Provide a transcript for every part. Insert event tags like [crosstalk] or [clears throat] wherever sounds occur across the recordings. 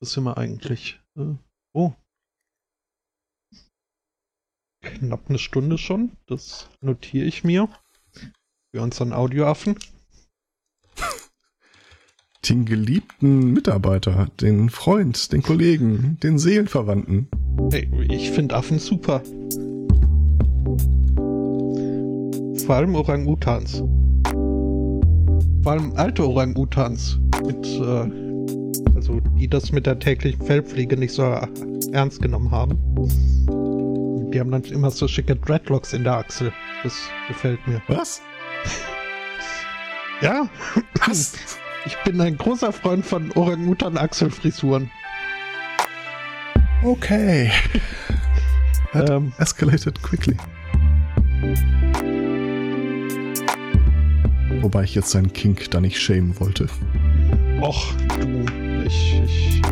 Was sind wir eigentlich? Äh, oh. Knapp eine Stunde schon. Das notiere ich mir. Für unseren Audioaffen. Den geliebten Mitarbeiter, den Freund, den Kollegen, den Seelenverwandten. Hey, ich finde Affen super. Vor allem Orang-Utans. Vor allem alte Orang-Utans. Mit, äh, die das mit der täglichen Fellpflege nicht so ernst genommen haben. Die haben dann immer so schicke Dreadlocks in der Achsel. Das gefällt mir. Was? Ja. Was? Ich bin ein großer Freund von Orang-Utan-Achselfrisuren. Okay. That ähm, escalated quickly. Wobei ich jetzt seinen Kink da nicht schämen wollte. Och, du, ich, ich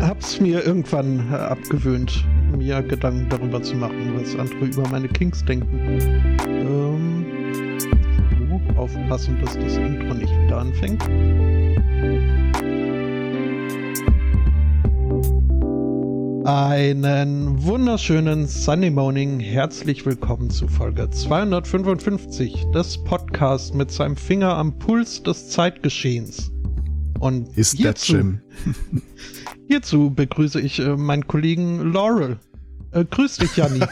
hab's mir irgendwann äh, abgewöhnt, mir Gedanken darüber zu machen, was andere über meine Kinks denken. Ähm, aufpassen, dass das Intro nicht wieder anfängt. Einen wunderschönen Sunday Morning. Herzlich willkommen zu Folge 255 des Podcasts mit seinem Finger am Puls des Zeitgeschehens. Und ist hierzu, Jim? [laughs] hierzu begrüße ich äh, meinen Kollegen Laurel. Äh, grüß dich, Janni. [laughs]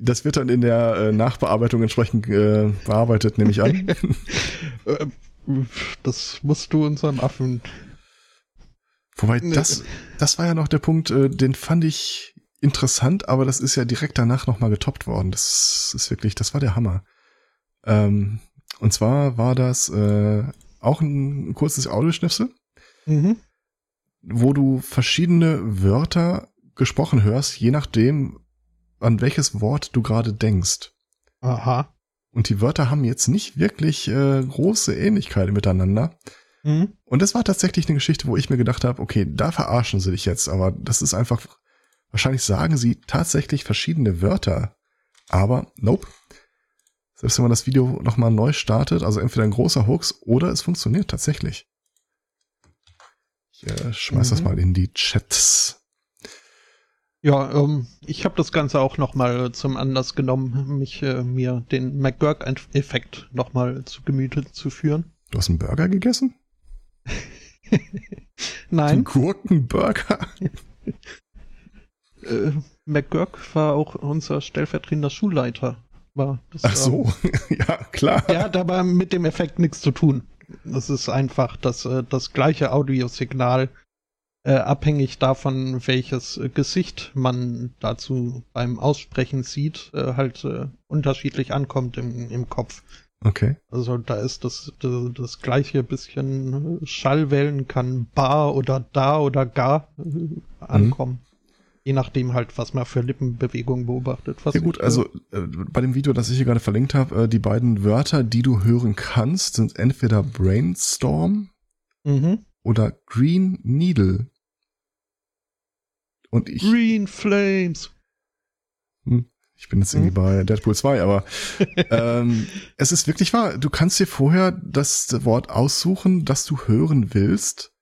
das wird dann in der äh, Nachbearbeitung entsprechend äh, bearbeitet, nehme ich an. [laughs] Äh, das musst du unserem Affen. Wobei, das, das war ja noch der Punkt, äh, den fand ich interessant, aber das ist ja direkt danach nochmal getoppt worden. Das ist wirklich, das war der Hammer. Ähm, und zwar war das äh, auch ein kurzes Audioschnipsel, mhm. wo du verschiedene Wörter gesprochen hörst, je nachdem, an welches Wort du gerade denkst. Aha. Und die Wörter haben jetzt nicht wirklich äh, große Ähnlichkeiten miteinander. Mhm. Und das war tatsächlich eine Geschichte, wo ich mir gedacht habe, okay, da verarschen sie dich jetzt, aber das ist einfach, wahrscheinlich sagen sie tatsächlich verschiedene Wörter. Aber nope. Selbst wenn man das Video nochmal neu startet, also entweder ein großer Hoax oder es funktioniert tatsächlich. Ich äh, schmeiß mhm. das mal in die Chats. Ja, ähm, ich habe das Ganze auch nochmal zum Anlass genommen, mich äh, mir den McGurk-Effekt nochmal zu Gemüte zu führen. Du hast einen Burger gegessen? [laughs] Nein. Einen Gurkenburger? [laughs] äh, McGurk war auch unser stellvertretender Schulleiter. War das, Ach so, ähm, [laughs] ja, klar. Der hat aber mit dem Effekt nichts zu tun. Das ist einfach das, äh, das gleiche Audiosignal äh, abhängig davon, welches äh, Gesicht man dazu beim Aussprechen sieht, äh, halt äh, unterschiedlich ankommt im, im Kopf. Okay. Also da ist das, das, das gleiche bisschen Schallwellen kann bar oder da oder gar äh, ankommen. Mhm. Je nachdem halt, was man für Lippenbewegungen beobachtet. Was ja gut, ich, also äh, bei dem Video, das ich hier gerade verlinkt habe, die beiden Wörter, die du hören kannst, sind entweder Brainstorm mhm oder Green Needle. Und ich. Green Flames. Hm, ich bin jetzt irgendwie hm? bei Deadpool 2, aber [laughs] ähm, es ist wirklich wahr. Du kannst dir vorher das Wort aussuchen, das du hören willst.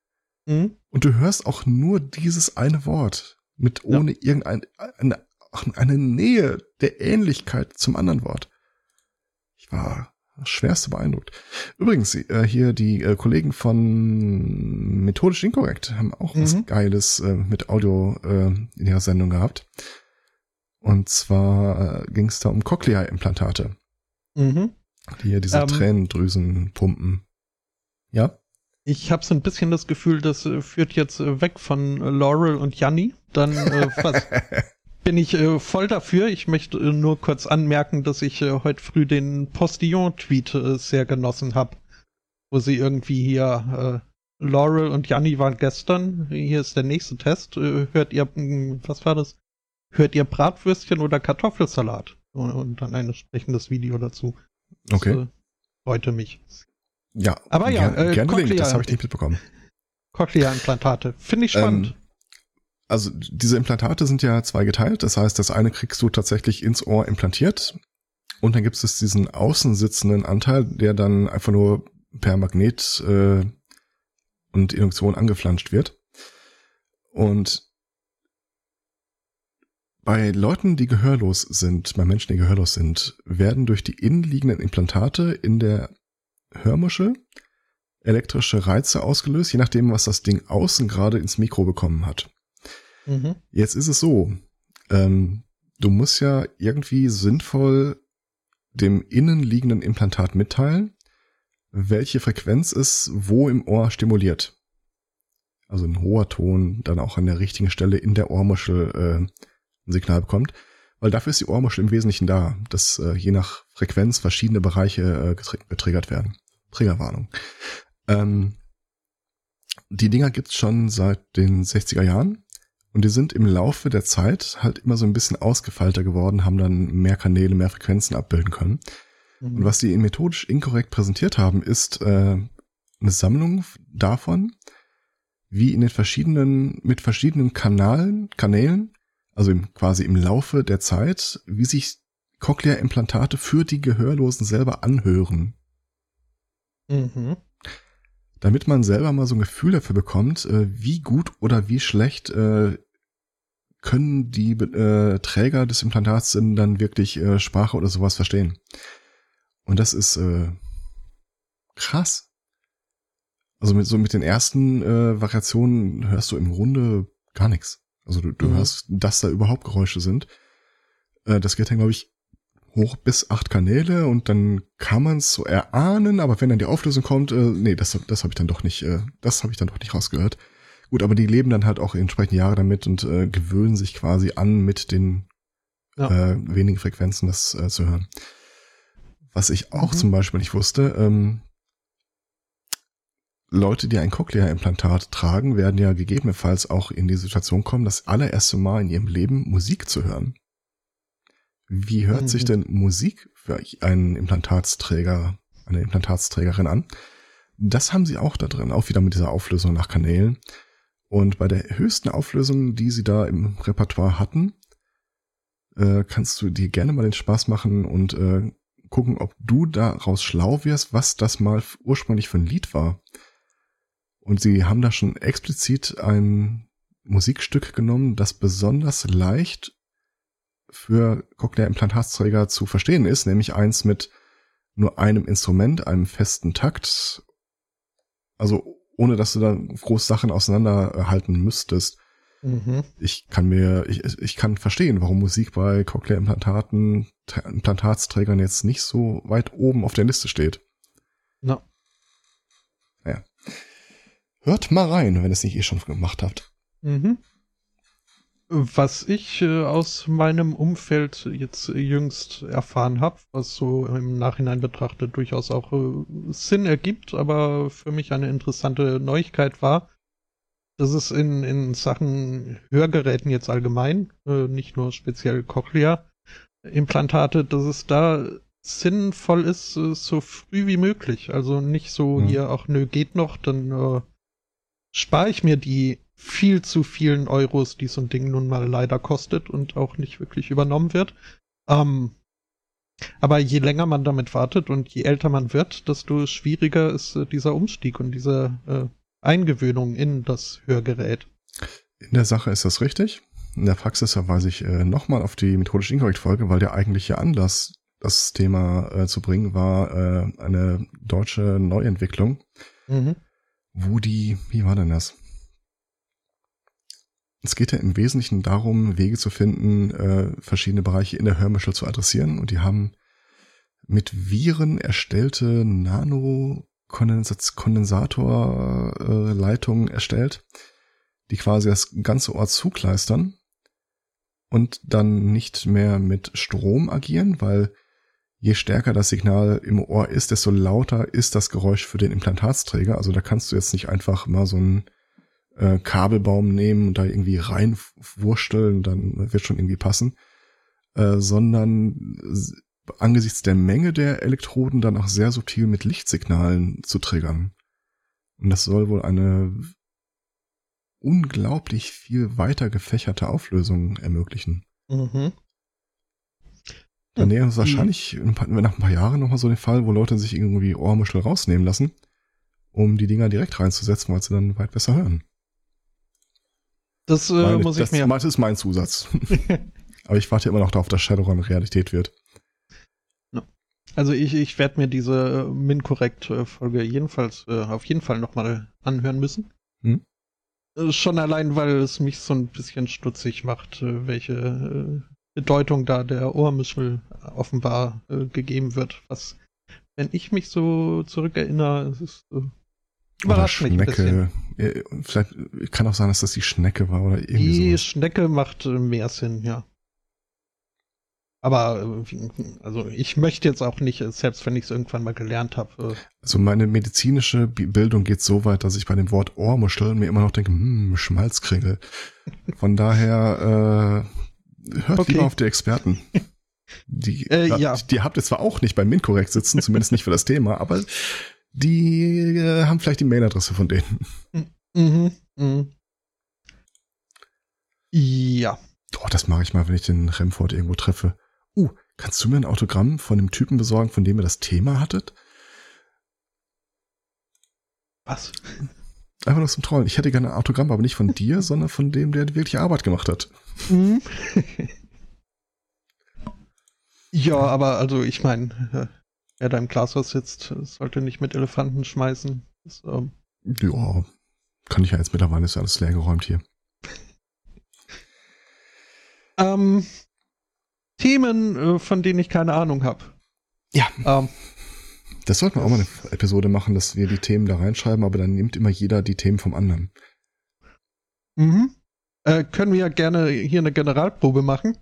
Hm? Und du hörst auch nur dieses eine Wort mit ohne ja. irgendeine eine, eine Nähe der Ähnlichkeit zum anderen Wort. Ich war schwerste beeindruckt. Übrigens, äh, hier die äh, Kollegen von Methodisch Inkorrekt haben auch mhm. was Geiles äh, mit Audio äh, in ihrer Sendung gehabt. Und zwar äh, ging es da um Cochlea-Implantate. Mhm. Die hier diese ähm, Tränendrüsen pumpen. Ja? Ich habe so ein bisschen das Gefühl, das äh, führt jetzt äh, weg von Laurel und Janni. Dann äh, [laughs] was, bin ich äh, voll dafür. Ich möchte äh, nur kurz anmerken, dass ich äh, heute früh den Postillon-Tweet äh, sehr genossen habe, wo sie irgendwie hier äh, Laurel und Janni waren gestern. Hier ist der nächste Test. Äh, hört ihr, hm, was war das? Hört ihr Bratwürstchen oder Kartoffelsalat? Und, und dann ein entsprechendes Video dazu. Das, okay. Äh, freute mich. Ja, aber ja, äh, gerne Cochlea, das habe ich nicht mitbekommen. Cochlea-Implantate. Finde ich spannend. Ähm, also diese Implantate sind ja zweigeteilt. Das heißt, das eine kriegst du tatsächlich ins Ohr implantiert. Und dann gibt es diesen außen sitzenden Anteil, der dann einfach nur per Magnet äh, und Induktion angeflanscht wird. Und bei Leuten, die gehörlos sind, bei Menschen, die gehörlos sind, werden durch die innenliegenden Implantate in der Hörmuschel elektrische Reize ausgelöst, je nachdem, was das Ding außen gerade ins Mikro bekommen hat. Mhm. Jetzt ist es so, ähm, du musst ja irgendwie sinnvoll dem innenliegenden Implantat mitteilen, welche Frequenz es wo im Ohr stimuliert. Also ein hoher Ton dann auch an der richtigen Stelle in der Ohrmuschel äh, ein Signal bekommt. Weil dafür ist die Ohrmuschel im Wesentlichen da, dass äh, je nach Frequenz verschiedene Bereiche äh, getriggert werden. Triggerwarnung. Ähm, die Dinger gibt's schon seit den 60er Jahren und die sind im Laufe der Zeit halt immer so ein bisschen ausgefeilter geworden, haben dann mehr Kanäle, mehr Frequenzen abbilden können. Mhm. Und was die methodisch inkorrekt präsentiert haben, ist äh, eine Sammlung davon, wie in den verschiedenen, mit verschiedenen Kanalen, Kanälen, also im, quasi im Laufe der Zeit, wie sich Cochlea-Implantate für die Gehörlosen selber anhören. Mhm damit man selber mal so ein Gefühl dafür bekommt, äh, wie gut oder wie schlecht äh, können die äh, Träger des Implantats denn dann wirklich äh, Sprache oder sowas verstehen. Und das ist äh, krass. Also mit so mit den ersten äh, Variationen hörst du im Grunde gar nichts. Also du, du mhm. hörst, dass da überhaupt Geräusche sind. Äh, das geht dann, glaube ich, hoch bis acht Kanäle und dann kann man es so erahnen, aber wenn dann die Auflösung kommt, äh, nee, das, das habe ich dann doch nicht, äh, das habe ich dann doch nicht rausgehört. Gut, aber die leben dann halt auch entsprechend Jahre damit und äh, gewöhnen sich quasi an, mit den ja. äh, wenigen Frequenzen das äh, zu hören. Was ich auch mhm. zum Beispiel nicht wusste, ähm, Leute, die ein Cochlea-Implantat tragen, werden ja gegebenenfalls auch in die Situation kommen, das allererste Mal in ihrem Leben Musik zu hören. Wie hört mhm. sich denn Musik für einen Implantatsträger, eine Implantatsträgerin an? Das haben sie auch da drin, auch wieder mit dieser Auflösung nach Kanälen. Und bei der höchsten Auflösung, die sie da im Repertoire hatten, äh, kannst du dir gerne mal den Spaß machen und äh, gucken, ob du daraus schlau wirst, was das mal ursprünglich für ein Lied war. Und sie haben da schon explizit ein Musikstück genommen, das besonders leicht für Cochlea-Implantatsträger zu verstehen ist, nämlich eins mit nur einem Instrument, einem festen Takt, also ohne dass du da groß Sachen auseinanderhalten müsstest. Mhm. Ich kann mir, ich, ich kann verstehen, warum Musik bei Cochlea-Implantaten, Implantatsträgern jetzt nicht so weit oben auf der Liste steht. Na. Naja. Hört mal rein, wenn ihr es nicht eh schon gemacht habt. Mhm. Was ich äh, aus meinem Umfeld jetzt jüngst erfahren habe, was so im Nachhinein betrachtet durchaus auch äh, Sinn ergibt, aber für mich eine interessante Neuigkeit war, dass es in, in Sachen Hörgeräten jetzt allgemein, äh, nicht nur speziell Cochlea-Implantate, dass es da sinnvoll ist, äh, so früh wie möglich. Also nicht so mhm. hier, ach nö, geht noch, dann äh, spare ich mir die viel zu vielen Euros, die so ein Ding nun mal leider kostet und auch nicht wirklich übernommen wird. Ähm, aber je länger man damit wartet und je älter man wird, desto schwieriger ist äh, dieser Umstieg und diese äh, Eingewöhnung in das Hörgerät. In der Sache ist das richtig. In der Praxis verweise ich äh, nochmal auf die methodisch inkorrekt Folge, weil der eigentliche Anlass, das Thema äh, zu bringen, war äh, eine deutsche Neuentwicklung, mhm. Wo die, wie war denn das? Es geht ja im Wesentlichen darum, Wege zu finden, äh, verschiedene Bereiche in der Hörmuschel zu adressieren. Und die haben mit Viren erstellte Nano-Kondensatorleitungen äh, erstellt, die quasi das ganze Ohr zukleistern und dann nicht mehr mit Strom agieren, weil je stärker das Signal im Ohr ist, desto lauter ist das Geräusch für den Implantatsträger. Also da kannst du jetzt nicht einfach mal so ein äh, Kabelbaum nehmen und da irgendwie reinwursteln, dann wird schon irgendwie passen, äh, sondern angesichts der Menge der Elektroden dann auch sehr subtil mit Lichtsignalen zu triggern. Und das soll wohl eine unglaublich viel weiter gefächerte Auflösung ermöglichen. Mhm. Dann nähern wir wahrscheinlich nach ein paar Jahren nochmal so den Fall, wo Leute sich irgendwie Ohrmuschel rausnehmen lassen, um die Dinger direkt reinzusetzen, weil sie dann weit besser hören. Das äh, Meine, muss ich das, mir. Das ist mein Zusatz. [laughs] Aber ich warte immer noch darauf, dass Shadowrun Realität wird. Also ich, ich werde mir diese äh, Min-Korrekt-Folge jedenfalls äh, auf jeden Fall nochmal anhören müssen. Hm? Äh, schon allein, weil es mich so ein bisschen stutzig macht, äh, welche Bedeutung da der Ohrmuschel offenbar äh, gegeben wird. Was, wenn ich mich so zurückerinnere, es ist äh, überrascht ein bisschen. Vielleicht kann auch sein, dass das die Schnecke war oder irgendwie Die sowas. Schnecke macht mehr Sinn, ja. Aber also ich möchte jetzt auch nicht, selbst wenn ich es irgendwann mal gelernt habe. Äh also meine medizinische Bildung geht so weit, dass ich bei dem Wort Ohrmuschel mir immer noch denke, hm, Schmalzkringel. Von daher äh, hört okay. lieber auf die Experten. Die, [laughs] äh, ja. die habt ihr zwar auch nicht bei MinCorrect sitzen, zumindest nicht für das Thema, aber die äh, haben vielleicht die Mailadresse von denen. Mhm, mhm. Ja. Oh, das mache ich mal, wenn ich den Remford irgendwo treffe. Uh, kannst du mir ein Autogramm von dem Typen besorgen, von dem ihr das Thema hattet? Was? Einfach nur zum Trollen. Ich hätte gerne ein Autogramm, aber nicht von dir, [laughs] sondern von dem, der wirklich Arbeit gemacht hat. Mhm. [laughs] ja, aber also ich meine, äh, wer da im Glashaus sitzt, sollte nicht mit Elefanten schmeißen. Das, ähm ja, kann ich ja jetzt mittlerweile, ist ja alles leergeräumt hier. [laughs] ähm, Themen, äh, von denen ich keine Ahnung habe. Ja. Ähm, das sollten wir auch mal eine Episode machen, dass wir die Themen da reinschreiben, aber dann nimmt immer jeder die Themen vom anderen. Mhm. Äh, können wir ja gerne hier eine Generalprobe machen.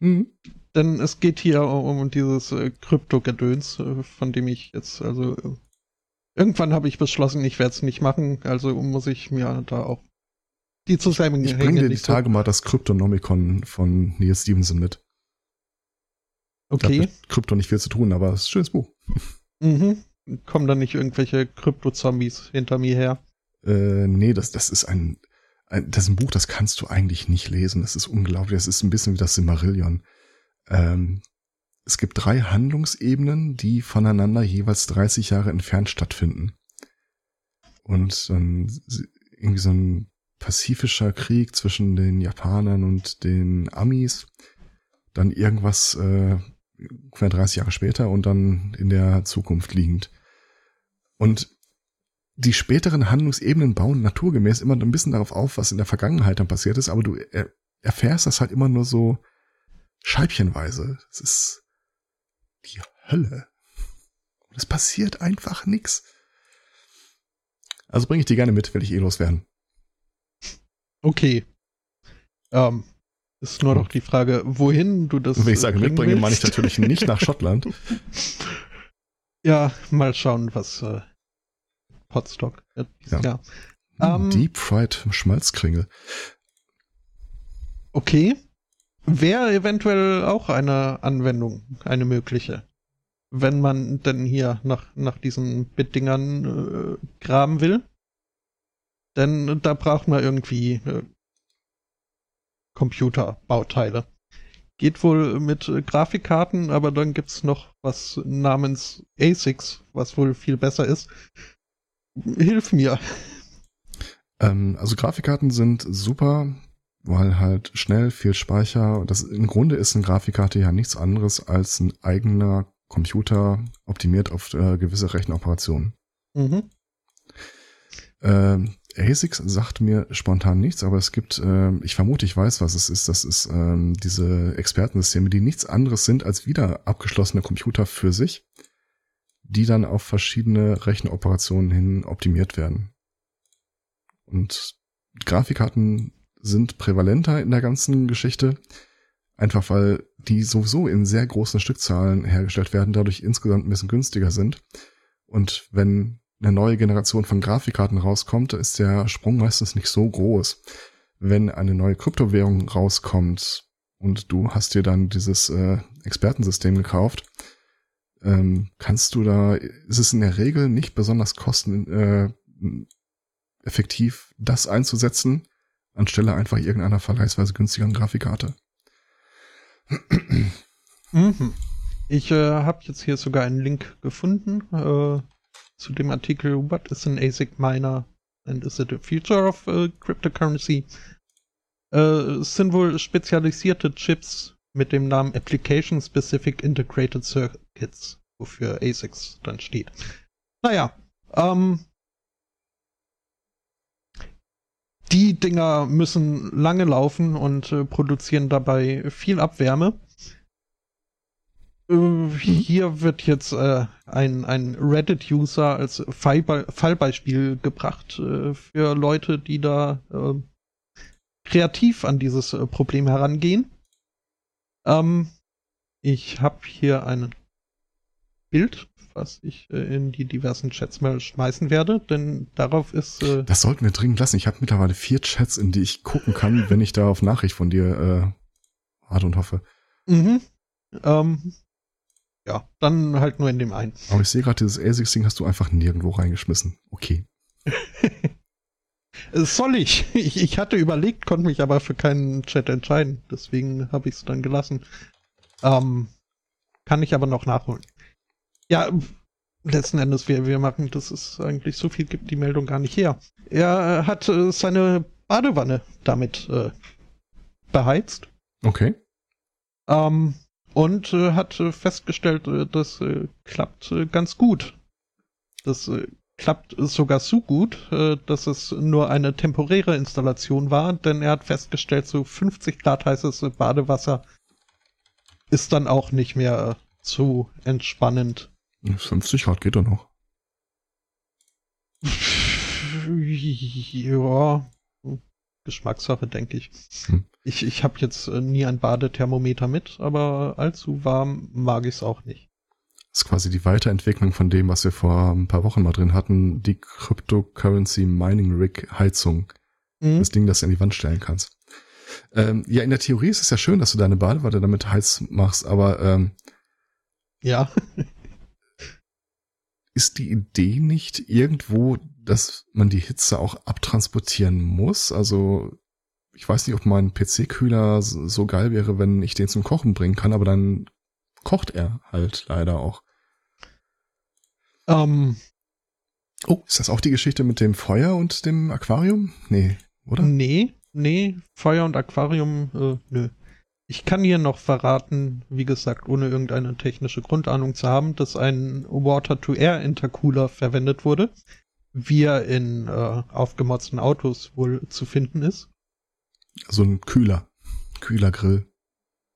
Mhm. Denn es geht hier um, dieses äh, Krypto-Gedöns, äh, von dem ich jetzt, also äh, irgendwann habe ich beschlossen, ich werde es nicht machen, also muss ich mir da auch die Zusammenhänge. Ich bringe dir die Tage mal das Kryptonomicon von Neil Stevenson mit. Okay. Hat Krypto nicht viel zu tun, aber es ist ein schönes Buch. Mhm. Kommen dann nicht irgendwelche Krypto-Zombies hinter mir her? Äh, nee, das, das ist ein, ein, das ist ein Buch, das kannst du eigentlich nicht lesen. Das ist unglaublich. Das ist ein bisschen wie das Simmerillion. Ähm, es gibt drei Handlungsebenen, die voneinander jeweils 30 Jahre entfernt stattfinden. Und ähm, irgendwie so ein pazifischer Krieg zwischen den Japanern und den Amis. Dann irgendwas äh, ungefähr 30 Jahre später und dann in der Zukunft liegend. Und die späteren Handlungsebenen bauen naturgemäß immer ein bisschen darauf auf, was in der Vergangenheit dann passiert ist, aber du erfährst das halt immer nur so scheibchenweise. Es ist die Hölle. Und es passiert einfach nichts. Also bringe ich die gerne mit, will ich eh loswerden. Okay. Ähm, ist nur noch die Frage, wohin du das. Wenn ich sage mitbringen, meine ich natürlich nicht nach Schottland. [laughs] Ja, mal schauen, was äh, Potstock wird. Ja. ja. Um, hm, Deep Fried Schmalzkringel. Okay. Wäre eventuell auch eine Anwendung, eine mögliche. Wenn man denn hier nach, nach diesen Bitdingern äh, graben will. Denn da braucht man irgendwie äh, Computerbauteile. Geht wohl mit äh, Grafikkarten, aber dann gibt's noch was namens ASICs, was wohl viel besser ist. Hilf mir. Ähm, also Grafikkarten sind super, weil halt schnell, viel Speicher. Das im Grunde ist eine Grafikkarte ja nichts anderes als ein eigener Computer optimiert auf äh, gewisse Rechenoperationen. Mhm. Ähm, ASICS sagt mir spontan nichts, aber es gibt, äh, ich vermute, ich weiß, was es ist. Das ist ähm, diese Expertensysteme, die nichts anderes sind als wieder abgeschlossene Computer für sich, die dann auf verschiedene Rechenoperationen hin optimiert werden. Und Grafikkarten sind prävalenter in der ganzen Geschichte, einfach weil die sowieso in sehr großen Stückzahlen hergestellt werden, dadurch insgesamt ein bisschen günstiger sind. Und wenn eine neue Generation von Grafikkarten rauskommt, ist der Sprung meistens nicht so groß. Wenn eine neue Kryptowährung rauskommt und du hast dir dann dieses äh, Expertensystem gekauft, ähm, kannst du da, ist es in der Regel nicht besonders kosten, äh, effektiv, das einzusetzen, anstelle einfach irgendeiner vergleichsweise günstigeren Grafikkarte. Mhm. Ich äh, habe jetzt hier sogar einen Link gefunden äh, zu dem Artikel What is an ASIC Miner and is it a future of uh, cryptocurrency? Äh, sind wohl spezialisierte Chips mit dem Namen Application Specific Integrated Circuits, wofür ASICs dann steht. Naja, ähm, die Dinger müssen lange laufen und äh, produzieren dabei viel Abwärme. Äh, hier wird jetzt äh, ein, ein Reddit-User als Fallbe Fallbeispiel gebracht äh, für Leute, die da äh, kreativ an dieses äh, Problem herangehen. Ähm, ich habe hier ein Bild, was ich äh, in die diversen Chats mal schmeißen werde, denn darauf ist. Das sollten wir dringend lassen. Ich habe mittlerweile vier Chats, in die ich gucken kann, wenn ich da auf Nachricht von dir warte und hoffe. Mhm. Ähm, ja, dann halt nur in dem einen. Aber ich sehe gerade, dieses ASICS-Ding hast du einfach nirgendwo reingeschmissen. Okay. [laughs] Soll ich? ich? Ich hatte überlegt, konnte mich aber für keinen Chat entscheiden. Deswegen habe ich es dann gelassen. Ähm, kann ich aber noch nachholen. Ja, letzten Endes, wir, wir machen, dass es eigentlich so viel gibt, die Meldung gar nicht her. Er hat äh, seine Badewanne damit äh, beheizt. Okay. Ähm, und äh, hat äh, festgestellt, äh, das äh, klappt äh, ganz gut. Das äh, klappt sogar so gut, dass es nur eine temporäre Installation war, denn er hat festgestellt, so 50 Grad heißes Badewasser ist dann auch nicht mehr zu entspannend. 50 Grad geht doch noch. ja, Geschmackssache, denke ich. Hm. Ich, ich habe jetzt äh, nie ein Badethermometer mit, aber allzu warm mag ich es auch nicht. Das ist quasi die Weiterentwicklung von dem, was wir vor ein paar Wochen mal drin hatten, die Cryptocurrency Mining Rig Heizung. Mhm. Das Ding, das du an die Wand stellen kannst. Ähm, ja, in der Theorie ist es ja schön, dass du deine Badewanne damit heiß machst, aber ähm, ja. ist die Idee nicht irgendwo, dass man die Hitze auch abtransportieren muss? Also ich weiß nicht, ob mein PC-Kühler so geil wäre, wenn ich den zum Kochen bringen kann, aber dann kocht er halt leider auch. Ähm, oh, ist das auch die Geschichte mit dem Feuer und dem Aquarium? Nee, oder? Nee, nee, Feuer und Aquarium, äh, nö. Ich kann hier noch verraten, wie gesagt, ohne irgendeine technische Grundahnung zu haben, dass ein Water-to-Air-Intercooler verwendet wurde, wie er in äh, aufgemotzten Autos wohl zu finden ist. So ein Kühler, Kühlergrill.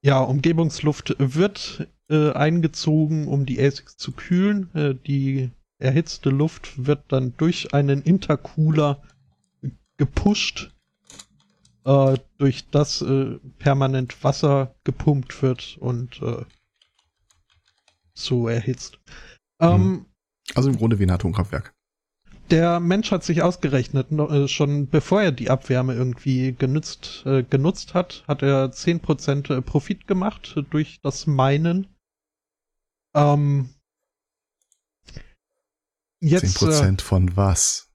Ja, Umgebungsluft wird äh, eingezogen, um die ASICs zu kühlen. Äh, die erhitzte Luft wird dann durch einen Intercooler gepusht äh, durch das äh, permanent Wasser gepumpt wird und äh, so erhitzt. Ähm, also im Grunde wie ein Atomkraftwerk. Der Mensch hat sich ausgerechnet, noch, äh, schon bevor er die Abwärme irgendwie genutzt, äh, genutzt hat, hat er 10% äh, Profit gemacht durch das Meinen. Ähm, jetzt, 10% äh, von was?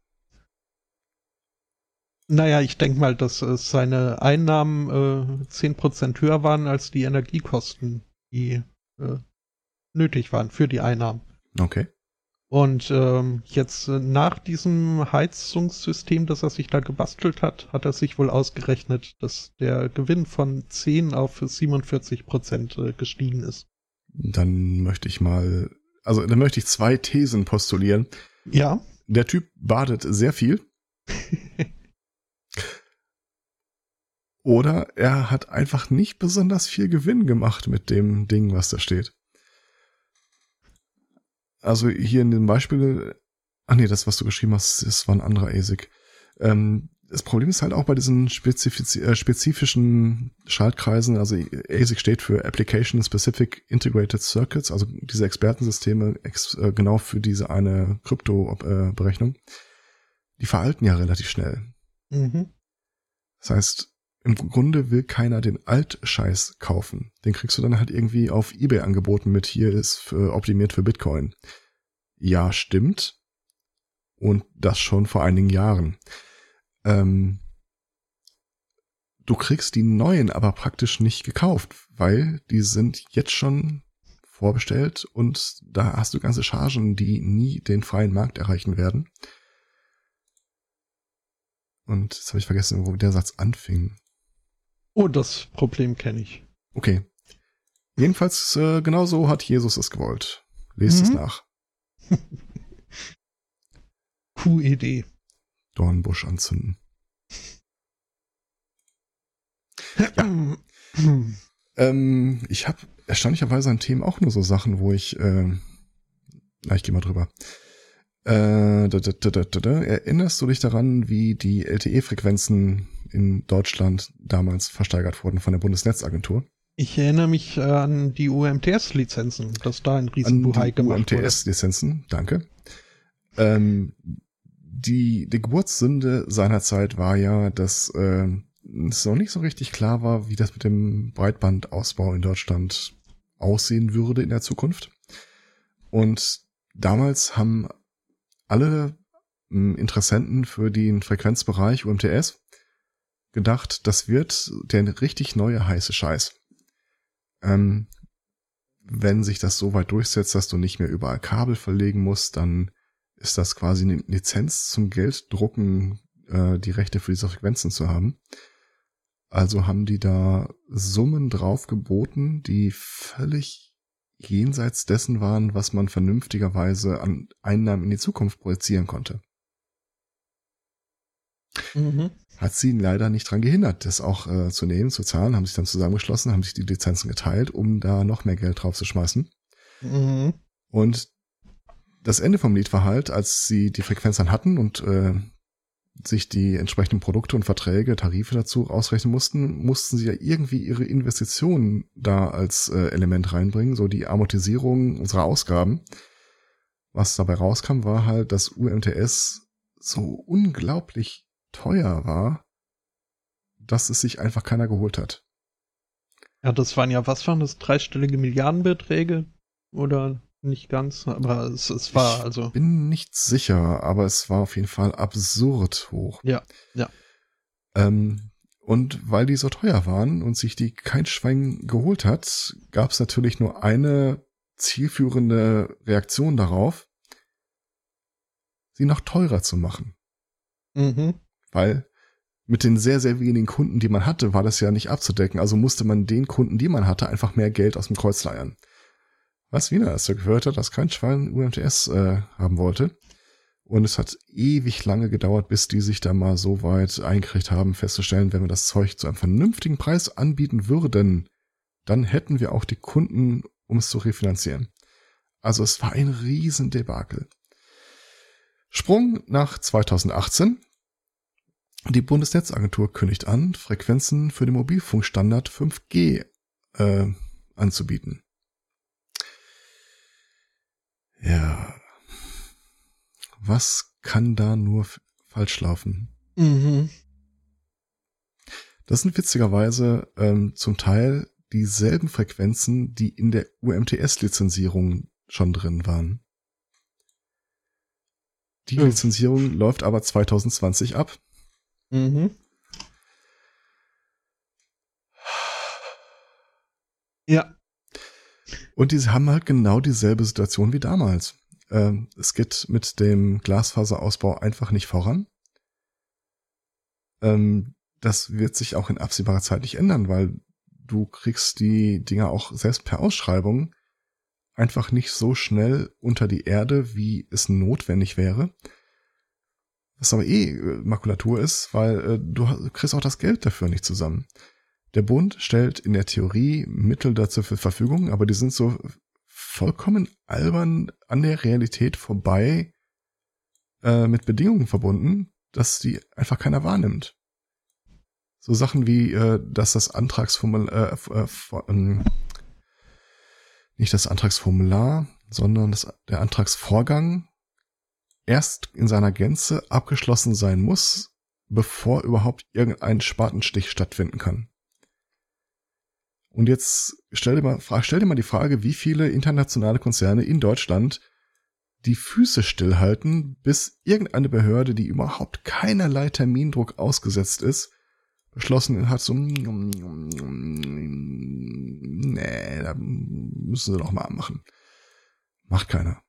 Naja, ich denke mal, dass äh, seine Einnahmen äh, 10% höher waren als die Energiekosten, die äh, nötig waren für die Einnahmen. Okay. Und ähm, jetzt äh, nach diesem Heizungssystem, das er sich da gebastelt hat, hat er sich wohl ausgerechnet, dass der Gewinn von 10 auf 47 Prozent äh, gestiegen ist. Dann möchte ich mal, also dann möchte ich zwei Thesen postulieren. Ja. Der Typ badet sehr viel. [laughs] Oder er hat einfach nicht besonders viel Gewinn gemacht mit dem Ding, was da steht. Also hier in dem Beispiel, ach nee, das, was du geschrieben hast, das war ein anderer ASIC. Ähm, das Problem ist halt auch bei diesen spezifiz äh, spezifischen Schaltkreisen, also ASIC steht für Application Specific Integrated Circuits, also diese Expertensysteme ex äh, genau für diese eine Krypto-Berechnung, äh, die veralten ja relativ schnell. Mhm. Das heißt, im Grunde will keiner den Altscheiß kaufen. Den kriegst du dann halt irgendwie auf eBay angeboten mit hier ist für, optimiert für Bitcoin. Ja, stimmt. Und das schon vor einigen Jahren. Ähm, du kriegst die neuen aber praktisch nicht gekauft, weil die sind jetzt schon vorbestellt und da hast du ganze Chargen, die nie den freien Markt erreichen werden. Und jetzt habe ich vergessen, wo der Satz anfing. Oh, das Problem kenne ich. Okay. Jedenfalls, äh, genau so hat Jesus es gewollt. Lest mhm. es nach. [laughs] Kuh-Idee. Dornbusch anzünden. [clears throat] Ja. ähm, ich habe erstaunlicherweise an Themen auch nur so Sachen, wo ich, äh, na, ich gehe mal drüber. Äh, da, da, da, da, da. Erinnerst du dich daran, wie die LTE-Frequenzen in Deutschland damals versteigert wurden von der Bundesnetzagentur? Ich erinnere mich an die UMTS-Lizenzen, dass da ein Riesenbuhai gemacht wurde. UMTS-Lizenzen, danke. Ähm, die, die Geburtssünde seinerzeit war ja, dass äh, es noch nicht so richtig klar war, wie das mit dem Breitbandausbau in Deutschland aussehen würde in der Zukunft. Und damals haben alle hm, Interessenten für den Frequenzbereich UMTS gedacht, das wird der richtig neue heiße Scheiß. Ähm, wenn sich das so weit durchsetzt, dass du nicht mehr überall Kabel verlegen musst, dann ist das quasi eine Lizenz zum Gelddrucken, äh, die Rechte für diese Frequenzen zu haben. Also haben die da Summen drauf geboten, die völlig jenseits dessen waren, was man vernünftigerweise an Einnahmen in die Zukunft projizieren konnte. Mhm. Hat sie ihn leider nicht dran gehindert, das auch äh, zu nehmen, zu zahlen, haben sich dann zusammengeschlossen, haben sich die Lizenzen geteilt, um da noch mehr Geld drauf zu schmeißen. Mhm. Und das Ende vom Lied war halt, als sie die Frequenz dann hatten und äh, sich die entsprechenden Produkte und Verträge, Tarife dazu ausrechnen mussten, mussten sie ja irgendwie ihre Investitionen da als äh, Element reinbringen, so die Amortisierung unserer Ausgaben. Was dabei rauskam, war halt, dass UMTS so unglaublich teuer war, dass es sich einfach keiner geholt hat. Ja, das waren ja, was waren das, dreistellige Milliardenbeträge? Oder nicht ganz, aber es, es war ich also. Ich bin nicht sicher, aber es war auf jeden Fall absurd hoch. Ja, ja. Ähm, und weil die so teuer waren und sich die kein Schwein geholt hat, gab es natürlich nur eine zielführende Reaktion darauf, sie noch teurer zu machen. Mhm. Weil mit den sehr, sehr wenigen Kunden, die man hatte, war das ja nicht abzudecken. Also musste man den Kunden, die man hatte, einfach mehr Geld aus dem Kreuz leiern. Was wieder, er gehört hat, dass kein Schwein UMTS äh, haben wollte. Und es hat ewig lange gedauert, bis die sich da mal so weit eingekriegt haben, festzustellen, wenn wir das Zeug zu einem vernünftigen Preis anbieten würden, dann hätten wir auch die Kunden, um es zu refinanzieren. Also es war ein Riesendebakel. Sprung nach 2018. Die Bundesnetzagentur kündigt an, Frequenzen für den Mobilfunkstandard 5G äh, anzubieten. Ja. Was kann da nur falsch laufen? Mhm. Das sind witzigerweise ähm, zum Teil dieselben Frequenzen, die in der UMTS-Lizenzierung schon drin waren. Die mhm. Lizenzierung läuft aber 2020 ab. Mhm. Ja. Und die haben halt genau dieselbe Situation wie damals. Ähm, es geht mit dem Glasfaserausbau einfach nicht voran. Ähm, das wird sich auch in absehbarer Zeit nicht ändern, weil du kriegst die Dinger auch selbst per Ausschreibung einfach nicht so schnell unter die Erde, wie es notwendig wäre. Was aber eh äh, Makulatur ist, weil äh, du kriegst auch das Geld dafür nicht zusammen. Der Bund stellt in der Theorie Mittel dazu zur Verfügung, aber die sind so vollkommen albern an der Realität vorbei äh, mit Bedingungen verbunden, dass die einfach keiner wahrnimmt. So Sachen wie, äh, dass das Antragsformular, äh, äh, ähm, nicht das Antragsformular, sondern das, der Antragsvorgang erst in seiner Gänze abgeschlossen sein muss, bevor überhaupt irgendein Spatenstich stattfinden kann. Und jetzt stell dir mal, stell dir mal die Frage, wie viele internationale Konzerne in Deutschland die Füße stillhalten, bis irgendeine Behörde, die überhaupt keinerlei Termindruck ausgesetzt ist, beschlossen hat, so, nee, da müssen sie doch mal machen. Macht keiner.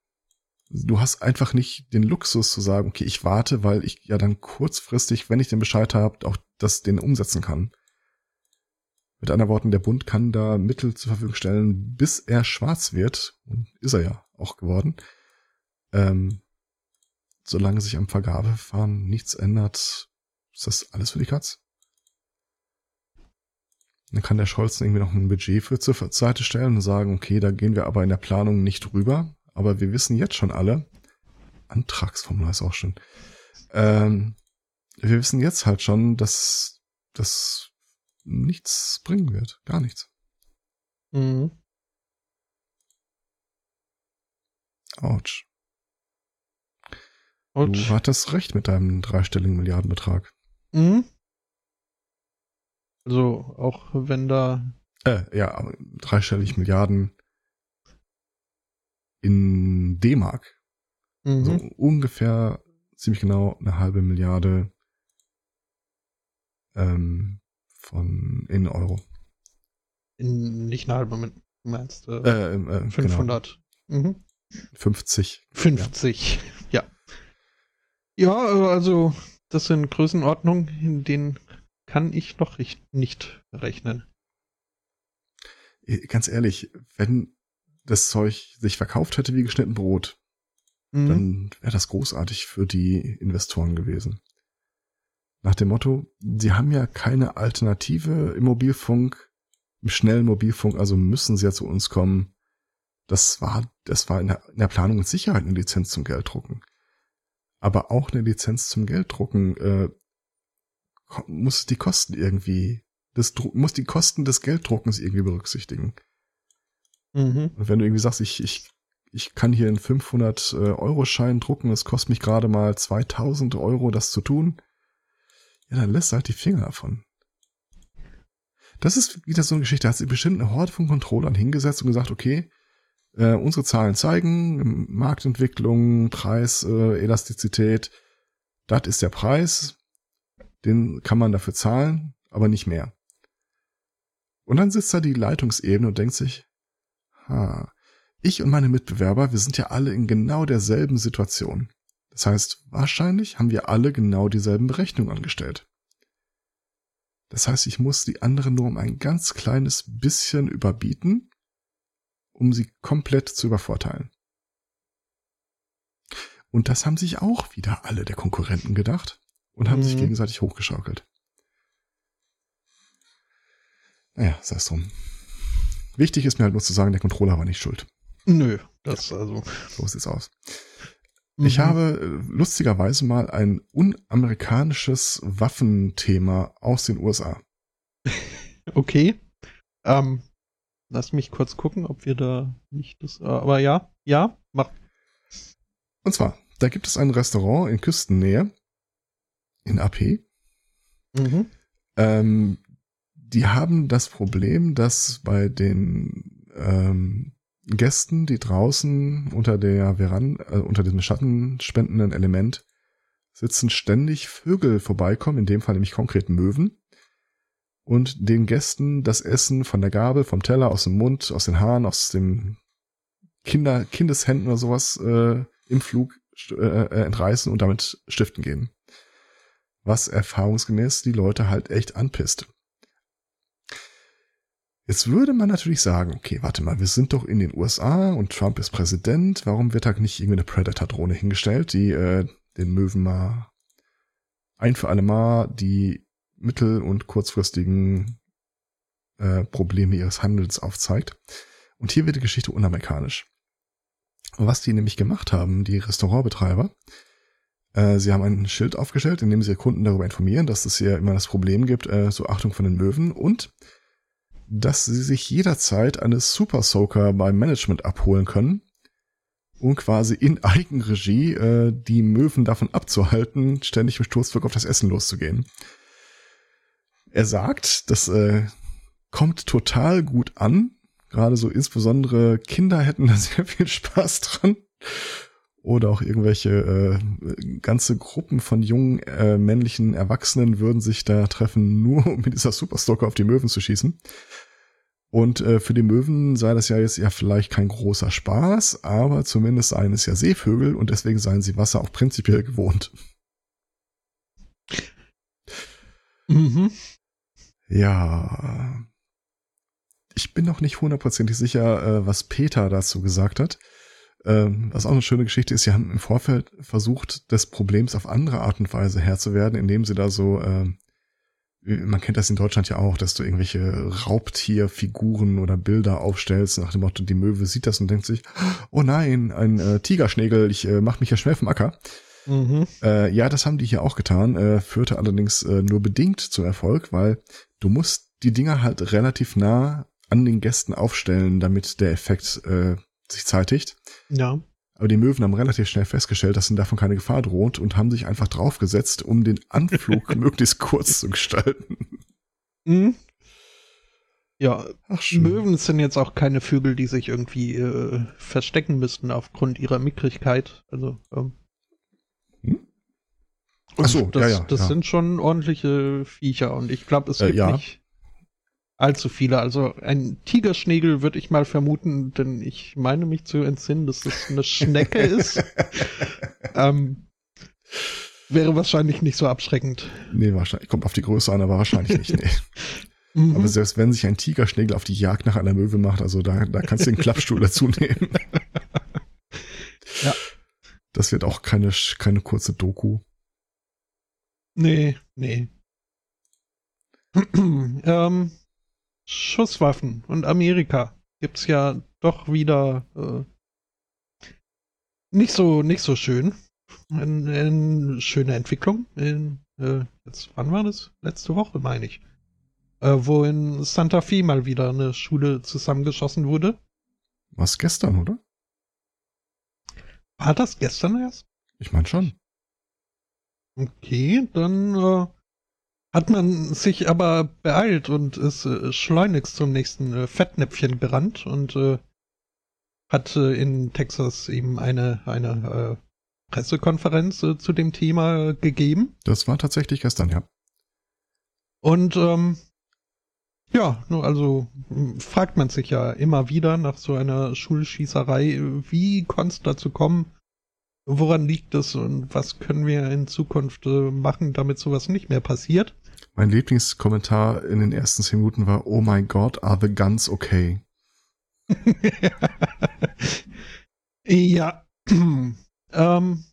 Du hast einfach nicht den Luxus zu sagen, okay, ich warte, weil ich ja dann kurzfristig, wenn ich den Bescheid habe, auch das den umsetzen kann. Mit anderen Worten, der Bund kann da Mittel zur Verfügung stellen, bis er schwarz wird. Und ist er ja auch geworden. Ähm, solange sich am Vergabeverfahren nichts ändert, ist das alles für die Katz. Dann kann der Scholz irgendwie noch ein Budget für zur Seite stellen und sagen, okay, da gehen wir aber in der Planung nicht rüber. Aber wir wissen jetzt schon alle, Antragsformular ist auch schon, ähm, wir wissen jetzt halt schon, dass das nichts bringen wird. Gar nichts. Mhm. Autsch. Und du hattest recht mit deinem dreistelligen Milliardenbetrag. Mhm. Also auch wenn da. Äh, ja, dreistellig Milliarden in D-Mark. Mhm. Also ungefähr ziemlich genau eine halbe Milliarde ähm, von in Euro. In, nicht eine halbe, du meinst äh, äh, äh, 500. Genau. Mhm. 50. 50, ja. Ja, ja also das sind Größenordnungen, in denen kann ich noch nicht rechnen. Ganz ehrlich, wenn das Zeug sich verkauft hätte wie geschnitten Brot, mhm. dann wäre das großartig für die Investoren gewesen. Nach dem Motto, sie haben ja keine Alternative im Mobilfunk, im schnellen Mobilfunk, also müssen sie ja zu uns kommen. Das war, das war in der, in der Planung mit Sicherheit eine Lizenz zum Gelddrucken. Aber auch eine Lizenz zum Gelddrucken äh, muss die Kosten irgendwie, das muss die Kosten des Gelddruckens irgendwie berücksichtigen. Mhm. Und wenn du irgendwie sagst, ich, ich, ich kann hier einen 500 äh, drucken, es kostet mich gerade mal 2000 Euro, das zu tun, ja, dann lässt halt die Finger davon. Das ist wieder so eine Geschichte, da hat sich bestimmt eine Horde von Controllern hingesetzt und gesagt, okay, äh, unsere Zahlen zeigen, Marktentwicklung, Preis, äh, Elastizität, das ist der Preis, den kann man dafür zahlen, aber nicht mehr. Und dann sitzt da die Leitungsebene und denkt sich, ha, ich und meine Mitbewerber, wir sind ja alle in genau derselben Situation. Das heißt, wahrscheinlich haben wir alle genau dieselben Berechnungen angestellt. Das heißt, ich muss die anderen nur um ein ganz kleines bisschen überbieten, um sie komplett zu übervorteilen. Und das haben sich auch wieder alle der Konkurrenten gedacht und haben mhm. sich gegenseitig hochgeschaukelt. Naja, sei es drum. Wichtig ist mir halt nur zu sagen, der Controller war nicht schuld. Nö, das ja. also. So sieht's aus. Mhm. Ich habe äh, lustigerweise mal ein unamerikanisches Waffenthema aus den USA. [laughs] okay. Ähm, lass mich kurz gucken, ob wir da nicht das. Aber ja, ja, mach. Und zwar, da gibt es ein Restaurant in Küstennähe, in AP. Mhm. Ähm, die haben das Problem, dass bei den ähm, Gästen, die draußen unter der Veranda, äh, unter diesem schattenspendenden Element sitzen, ständig Vögel vorbeikommen, in dem Fall nämlich konkret Möwen, und den Gästen das Essen von der Gabel, vom Teller, aus dem Mund, aus den Haaren, aus dem Kinder, Kindeshänden oder sowas äh, im Flug äh, äh, entreißen und damit stiften gehen was erfahrungsgemäß die Leute halt echt anpisst. Jetzt würde man natürlich sagen, okay, warte mal, wir sind doch in den USA und Trump ist Präsident, warum wird da nicht irgendwie eine Predator-Drohne hingestellt, die äh, den Möwen mal ein für alle Mal die mittel- und kurzfristigen äh, Probleme ihres Handels aufzeigt. Und hier wird die Geschichte unamerikanisch. Was die nämlich gemacht haben, die Restaurantbetreiber, äh, sie haben ein Schild aufgestellt, in dem sie Kunden darüber informieren, dass es hier immer das Problem gibt, äh, so Achtung von den Möwen und dass sie sich jederzeit eine Super Soaker beim Management abholen können, um quasi in [laughs] Eigenregie äh, die Möwen davon abzuhalten, ständig im Sturzflug auf das Essen loszugehen. Er sagt, das äh, kommt total gut an. Gerade so insbesondere Kinder hätten da [laughs] sehr viel Spaß dran. Oder auch irgendwelche äh, ganze Gruppen von jungen äh, männlichen Erwachsenen würden sich da treffen, [laughs] nur um mit dieser Superstocker auf die Möwen zu schießen. Und äh, für die Möwen sei das ja jetzt ja vielleicht kein großer Spaß, aber zumindest seien es ja Seevögel und deswegen seien sie Wasser auch prinzipiell gewohnt. Mhm. Ja. Ich bin noch nicht hundertprozentig sicher, äh, was Peter dazu gesagt hat. Ähm, was auch eine schöne Geschichte ist, sie haben im Vorfeld versucht, des Problems auf andere Art und Weise Herr zu werden, indem sie da so, äh, man kennt das in Deutschland ja auch, dass du irgendwelche Raubtierfiguren oder Bilder aufstellst, nach dem Motto, die Möwe sieht das und denkt sich, oh nein, ein äh, Tigerschnägel, ich äh, mach mich ja schnell vom Acker. Mhm. Äh, ja, das haben die hier auch getan, äh, führte allerdings äh, nur bedingt zum Erfolg, weil du musst die Dinger halt relativ nah an den Gästen aufstellen, damit der Effekt äh, sich zeitigt. Ja. Aber die Möwen haben relativ schnell festgestellt, dass ihnen davon keine Gefahr droht und haben sich einfach draufgesetzt, um den Anflug [laughs] möglichst kurz zu gestalten. Mhm. Ja, Ach, Möwen sind jetzt auch keine Vögel, die sich irgendwie äh, verstecken müssten aufgrund ihrer Mickrigkeit. Also, ähm. Hm? Ach so, das, ja, ja, das ja. sind schon ordentliche Viecher und ich glaube, es äh, gibt äh, ja. nicht allzu viele. Also ein Tigerschnägel würde ich mal vermuten, denn ich meine mich zu entsinnen, dass das eine Schnecke [laughs] ist. ähm, wäre wahrscheinlich nicht so abschreckend. Nee, wahrscheinlich. Kommt auf die Größe an, aber wahrscheinlich nicht. Nee. [laughs] mhm. Aber selbst wenn sich ein Tigerschnägel auf die Jagd nach einer Möwe macht, also da, da kannst du den Klappstuhl dazu nehmen. [laughs] ja. Das wird auch keine, keine kurze Doku. Nee, nee. [clears throat] ähm, Schusswaffen und Amerika gibt's ja doch wieder äh, nicht so nicht so schön. Eine, eine schöne Entwicklung. In, äh, jetzt wann war das? Letzte Woche meine ich, äh, wo in Santa Fe mal wieder eine Schule zusammengeschossen wurde. Was gestern, oder? War das gestern erst? Ich meine schon. Okay, dann äh, hat man sich aber beeilt und ist äh, schleunigst zum nächsten äh, Fettnäpfchen gerannt und äh, hat äh, in Texas eben eine, eine äh, Pressekonferenz äh, zu dem Thema gegeben. Das war tatsächlich gestern, ja. Und ähm, ja, also fragt man sich ja immer wieder nach so einer Schulschießerei, wie konnte es dazu kommen, woran liegt es und was können wir in Zukunft machen, damit sowas nicht mehr passiert. Mein Lieblingskommentar in den ersten zehn Minuten war, oh my God, are the guns okay? [laughs] ja. [clears throat] ähm,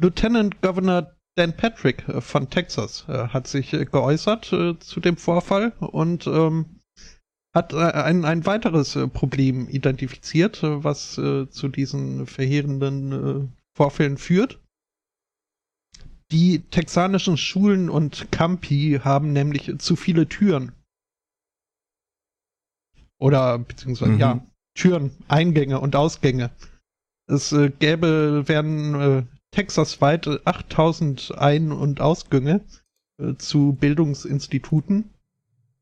Lieutenant Governor Dan Patrick äh, von Texas äh, hat sich äh, geäußert äh, zu dem Vorfall und ähm, hat äh, ein, ein weiteres Problem identifiziert, was zu diesen verheerenden Vorfällen führt. Die texanischen Schulen und Campi haben nämlich zu viele Türen. Oder beziehungsweise mhm. ja, Türen, Eingänge und Ausgänge. Es äh, gäbe, werden äh, texasweit 8000 Ein- und Ausgänge äh, zu Bildungsinstituten.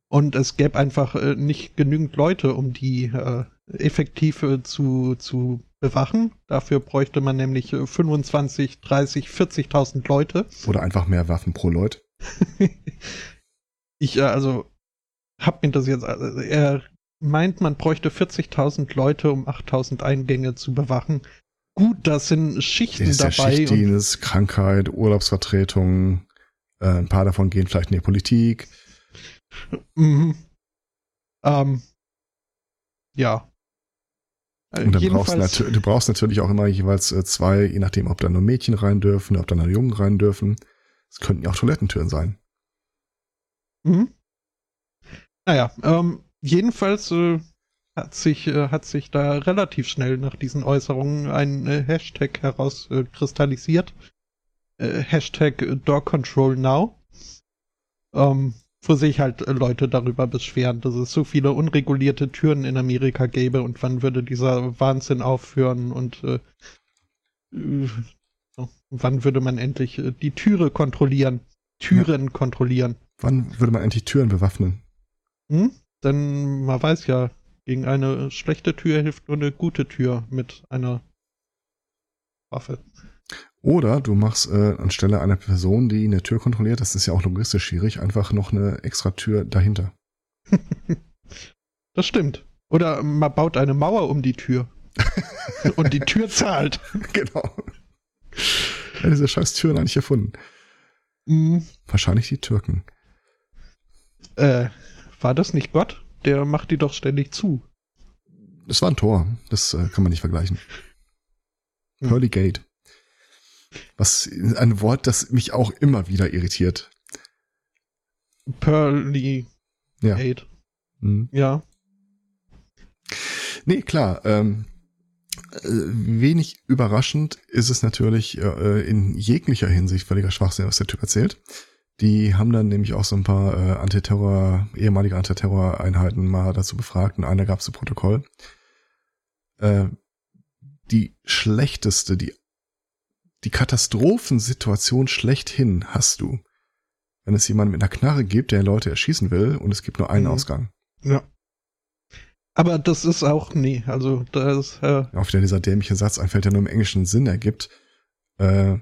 Und es gäbe einfach äh, nicht genügend Leute, um die äh, effektiv äh, zu, zu bewachen. Dafür bräuchte man nämlich 25, 30, 40.000 Leute. Oder einfach mehr Waffen pro Leut. [laughs] ich, äh, also, hab mir das jetzt, also, er meint, man bräuchte 40.000 Leute, um 8.000 Eingänge zu bewachen. Gut, das sind Schichten ist dabei. Schichtdienst, Krankheit, Urlaubsvertretung, äh, ein paar davon gehen vielleicht in die Politik. Mhm. Ähm, ja, äh, und dann brauchst du, du brauchst natürlich auch immer jeweils äh, zwei, je nachdem, ob da nur Mädchen rein dürfen, ob da nur Jungen rein dürfen. Es könnten ja auch Toilettentüren sein. Mhm. Naja, ähm, jedenfalls äh, hat sich äh, hat sich da relativ schnell nach diesen Äußerungen ein äh, Hashtag herauskristallisiert. Äh, Hashtag Dog Control Now. Ähm, wo sich halt äh, Leute darüber beschweren, dass es so viele unregulierte Türen in Amerika gäbe und wann würde dieser Wahnsinn aufhören und äh, äh, wann würde man endlich äh, die Türe kontrollieren, Türen ja. kontrollieren. Wann würde man endlich Türen bewaffnen? Hm? Denn man weiß ja, gegen eine schlechte Tür hilft nur eine gute Tür mit einer Waffe. Oder du machst äh, anstelle einer Person, die eine Tür kontrolliert, das ist ja auch logistisch schwierig, einfach noch eine extra Tür dahinter. das stimmt. Oder man baut eine Mauer um die Tür. [laughs] Und die Tür zahlt. [laughs] Genau. Ja, diese scheiß Türen eigentlich erfunden. Mhm. Wahrscheinlich die Türken. Äh, war das nicht Gott? Der macht die doch ständig zu. Das war ein Tor. Das äh, kann man nicht vergleichen. Hm. Pearly Gate. Was ein Wort, das mich auch immer wieder irritiert. Pearly ja. Gate. Mhm. Ja. Nee, klar. Ähm, äh, wenig überraschend ist es natürlich äh, in jeglicher Hinsicht völliger Schwachsinn, was der Typ erzählt. Die haben dann nämlich auch so ein paar äh, Antiterror, ehemalige Antiterror-Einheiten mal dazu befragt und einer gab es zu Protokoll. Äh, die schlechteste, die, die Katastrophensituation schlechthin hast du, wenn es jemanden mit einer Knarre gibt, der Leute erschießen will und es gibt nur einen mhm. Ausgang. Ja. Aber das ist auch, nee, also das. Äh Auch wieder dieser dämliche Satz einfällt, der nur im englischen Sinn ergibt. Äh,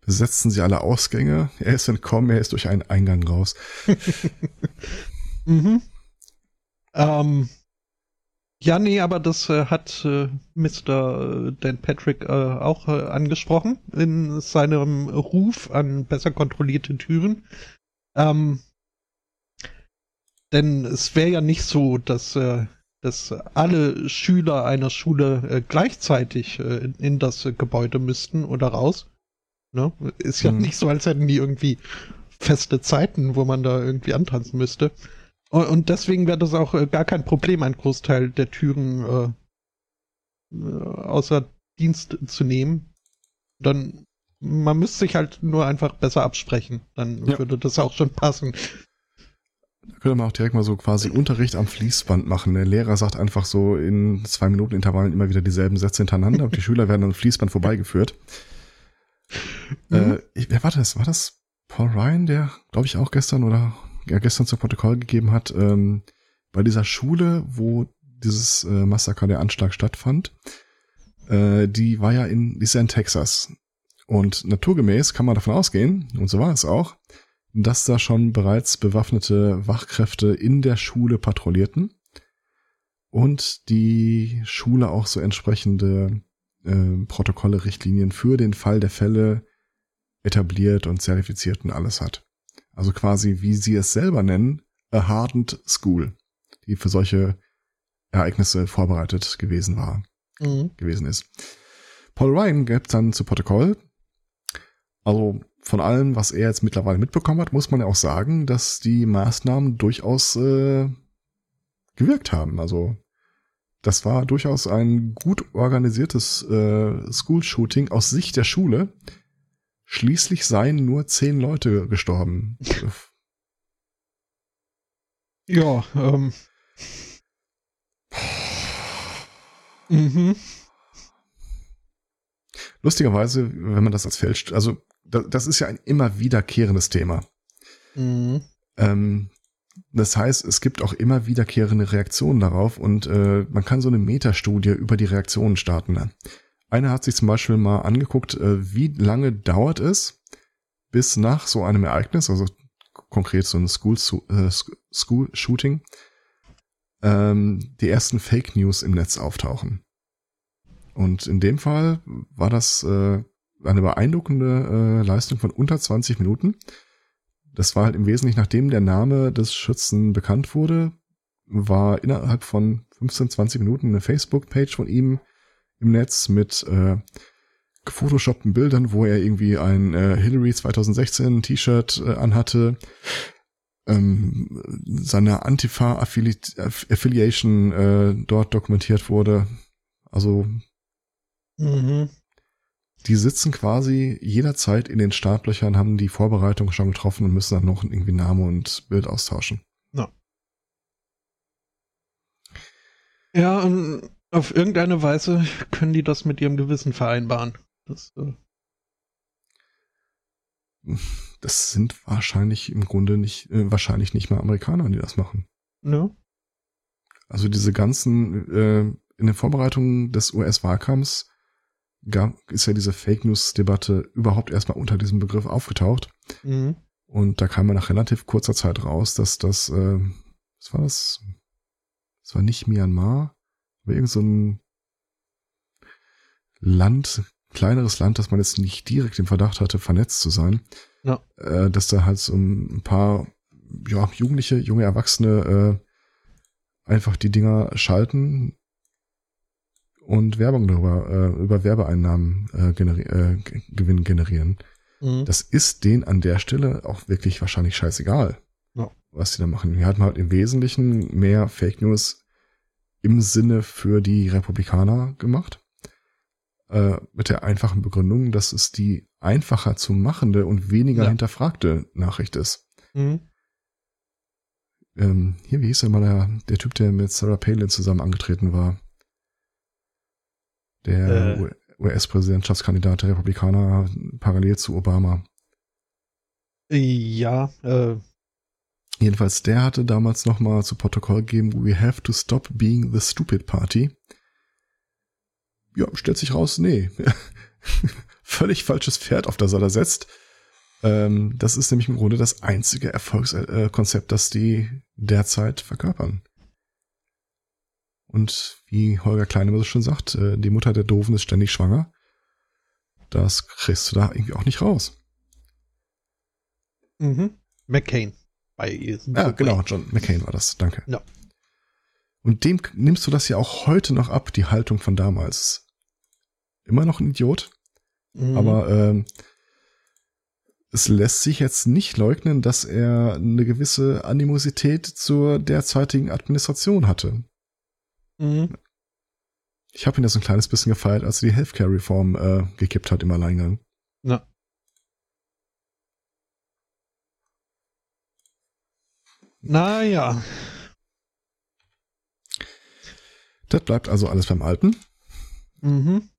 besetzen sie alle Ausgänge. Er ist entkommen, er ist durch einen Eingang raus. [laughs] mhm. Ähm, ja, nee, aber das äh, hat äh, Mr. Dan Patrick äh, auch äh, angesprochen in seinem Ruf an besser kontrollierte Türen. Ähm, denn es wäre ja nicht so, dass, äh, dass alle Schüler einer Schule äh, gleichzeitig äh, in, in, das Gebäude müssten oder raus. Ne? Ist ja hm. nicht so, als hätten die irgendwie feste Zeiten, wo man da irgendwie antanzen müsste. Und, deswegen wäre das auch äh, gar kein Problem, einen Großteil der Türen äh, äh, außer Dienst zu nehmen. Dann man müsste sich halt nur einfach besser absprechen. Dann ja. würde das auch schon passen. Da könnte man auch direkt mal so quasi Unterricht am Fließband machen. Der Lehrer sagt einfach so in zwei Minuten Intervallen immer wieder dieselben Sätze hintereinander und die [laughs] Schüler werden am Fließband vorbeigeführt. Mhm. Äh, ich, wer war das? War das Paul Ryan, der, glaube ich, auch gestern oder ja, gestern zum Protokoll gegeben hat, ähm, bei dieser Schule, wo dieses äh, Massaker, der Anschlag stattfand, äh, die war ja in, die ist ja in Texas. Und naturgemäß kann man davon ausgehen, und so war es auch, dass da schon bereits bewaffnete Wachkräfte in der Schule patrouillierten und die Schule auch so entsprechende äh, Protokolle, Richtlinien für den Fall der Fälle etabliert und zertifiziert und alles hat. Also quasi, wie sie es selber nennen, a hardened school, die für solche Ereignisse vorbereitet gewesen war, mhm. gewesen ist. Paul Ryan gibt dann zu Protokoll, also von allem, was er jetzt mittlerweile mitbekommen hat, muss man ja auch sagen, dass die Maßnahmen durchaus äh, gewirkt haben. Also das war durchaus ein gut organisiertes äh, School-Shooting aus Sicht der Schule. Schließlich seien nur zehn Leute gestorben. Ja, ähm. mhm. Lustigerweise, wenn man das als fälscht, also das ist ja ein immer wiederkehrendes Thema. Mhm. Ähm, das heißt, es gibt auch immer wiederkehrende Reaktionen darauf und äh, man kann so eine Metastudie über die Reaktionen starten. Einer hat sich zum Beispiel mal angeguckt, äh, wie lange dauert es, bis nach so einem Ereignis, also konkret so ein School, äh, ähm, die ersten Fake News im Netz auftauchen. Und in dem Fall war das äh, eine beeindruckende Leistung von unter 20 Minuten. Das war halt im Wesentlichen, nachdem der Name des Schützen bekannt wurde, war innerhalb von 15, 20 Minuten eine Facebook-Page von ihm im Netz mit äh, gefotoshoppten Bildern, wo er irgendwie ein äh, Hillary 2016 T-Shirt äh, anhatte, ähm, seine Antifa-Affiliation äh, dort dokumentiert wurde. Also mhm die sitzen quasi jederzeit in den Startlöchern, haben die Vorbereitung schon getroffen und müssen dann noch irgendwie Name und Bild austauschen. Ja. Ja, und auf irgendeine Weise können die das mit ihrem Gewissen vereinbaren. Das, äh das sind wahrscheinlich im Grunde nicht, äh, wahrscheinlich nicht mal Amerikaner, die das machen. Ja. Also diese ganzen, äh, in den Vorbereitungen des US-Wahlkampfs gab, ist ja diese Fake News-Debatte überhaupt erstmal unter diesem Begriff aufgetaucht. Mhm. Und da kam man nach relativ kurzer Zeit raus, dass das, äh, was war das? Das war nicht Myanmar, aber irgend so ein Land, kleineres Land, das man jetzt nicht direkt im Verdacht hatte, vernetzt zu sein. Ja. Äh, dass da halt so ein paar ja, Jugendliche, junge Erwachsene äh, einfach die Dinger schalten und Werbung darüber, äh, über Werbeeinnahmen äh, generi äh, Gewinn generieren. Mhm. Das ist denen an der Stelle auch wirklich wahrscheinlich scheißegal, ja. was die da machen. Wir hatten halt im Wesentlichen mehr Fake News im Sinne für die Republikaner gemacht. Äh, mit der einfachen Begründung, dass es die einfacher zu machende und weniger ja. hinterfragte Nachricht ist. Mhm. Ähm, hier, wie hieß der mal der, der Typ, der mit Sarah Palin zusammen angetreten war? Der äh. US-Präsidentschaftskandidat der Republikaner parallel zu Obama. Ja, äh. Jedenfalls, der hatte damals nochmal zu Protokoll gegeben, we have to stop being the stupid party. Ja, stellt sich raus, nee. [laughs] Völlig falsches Pferd, auf das er da setzt. Ähm, das ist nämlich im Grunde das einzige Erfolgskonzept, das die derzeit verkörpern. Und wie Holger Kleine so schon sagt, äh, die Mutter der Doofen ist ständig schwanger. Das kriegst du da irgendwie auch nicht raus. Mhm. McCain. Bei ja, genau, John McCain war das. Danke. Ja. Und dem nimmst du das ja auch heute noch ab, die Haltung von damals. Immer noch ein Idiot. Mhm. Aber ähm, es lässt sich jetzt nicht leugnen, dass er eine gewisse Animosität zur derzeitigen Administration hatte. Mhm. Ich habe ihn ja so ein kleines bisschen gefeiert, als er die Healthcare-Reform äh, gekippt hat im Alleingang. Ja. Naja. Das bleibt also alles beim Alten. Mhm.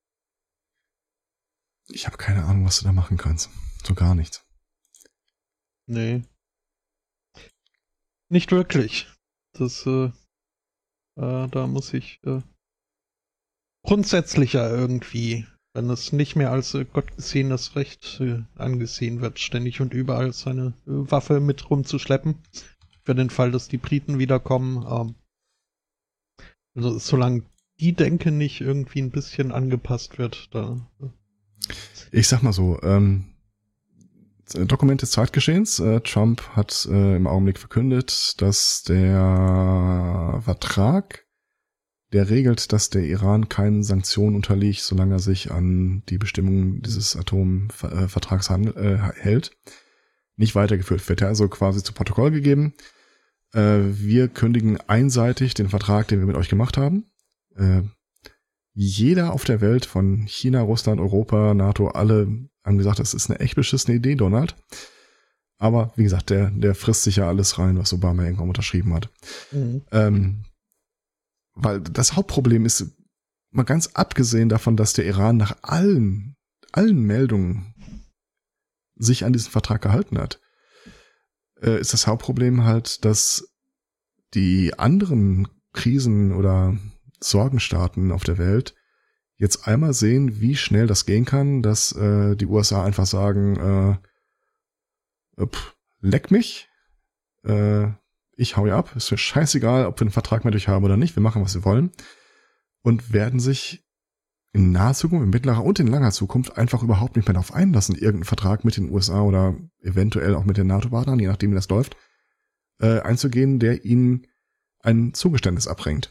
Ich habe keine Ahnung, was du da machen kannst. So gar nichts. Nee. Nicht wirklich. Das äh, äh, da muss ich äh, grundsätzlicher irgendwie, wenn es nicht mehr als äh, gottgesehenes Recht äh, angesehen wird, ständig und überall seine äh, Waffe mit rumzuschleppen. Für den Fall, dass die Briten wiederkommen. Ähm, also solange die Denke nicht irgendwie ein bisschen angepasst wird, da. Äh. Ich sag mal so, ähm, Dokument des Zeitgeschehens. Äh, Trump hat äh, im Augenblick verkündet, dass der Vertrag, der regelt, dass der Iran keinen Sanktionen unterliegt, solange er sich an die Bestimmungen dieses Atomvertrags äh, hält, nicht weitergeführt wird. Also quasi zu Protokoll gegeben. Äh, wir kündigen einseitig den Vertrag, den wir mit euch gemacht haben. Äh, jeder auf der Welt von China, Russland, Europa, NATO, alle haben gesagt, das ist eine echt beschissene Idee, Donald. Aber wie gesagt, der, der frisst sich ja alles rein, was Obama irgendwann unterschrieben hat. Mhm. Ähm, weil das Hauptproblem ist, mal ganz abgesehen davon, dass der Iran nach allen, allen Meldungen sich an diesen Vertrag gehalten hat, äh, ist das Hauptproblem halt, dass die anderen Krisen oder Sorgenstaaten auf der Welt jetzt einmal sehen, wie schnell das gehen kann, dass äh, die USA einfach sagen, äh, pff, leck mich, äh, ich hau ja ab, ist mir scheißegal, ob wir einen Vertrag mit euch haben oder nicht, wir machen, was wir wollen. Und werden sich in naher Zukunft, in mittlerer und in langer Zukunft einfach überhaupt nicht mehr darauf einlassen, irgendeinen Vertrag mit den USA oder eventuell auch mit den NATO-Partnern, je nachdem wie das läuft, äh, einzugehen, der ihnen ein Zugeständnis abbringt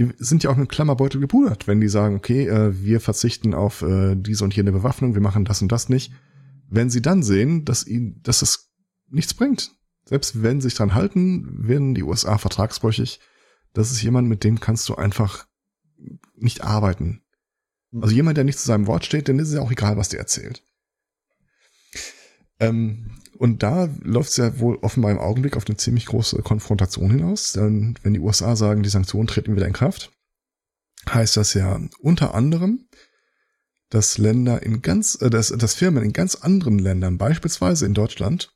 die sind ja auch mit Klammerbeutel gepudert, wenn die sagen, okay, äh, wir verzichten auf äh, diese und jene Bewaffnung, wir machen das und das nicht. Wenn sie dann sehen, dass ihnen, dass es nichts bringt, selbst wenn sie sich dran halten, werden die USA vertragsbrüchig. Das ist jemand, mit dem kannst du einfach nicht arbeiten. Also jemand, der nicht zu seinem Wort steht, dann ist es ja auch egal, was der erzählt. Ähm, und da läuft es ja wohl offenbar im Augenblick auf eine ziemlich große Konfrontation hinaus. Denn wenn die USA sagen, die Sanktionen treten wieder in Kraft, heißt das ja unter anderem, dass Länder in ganz, äh, dass, dass Firmen in ganz anderen Ländern, beispielsweise in Deutschland,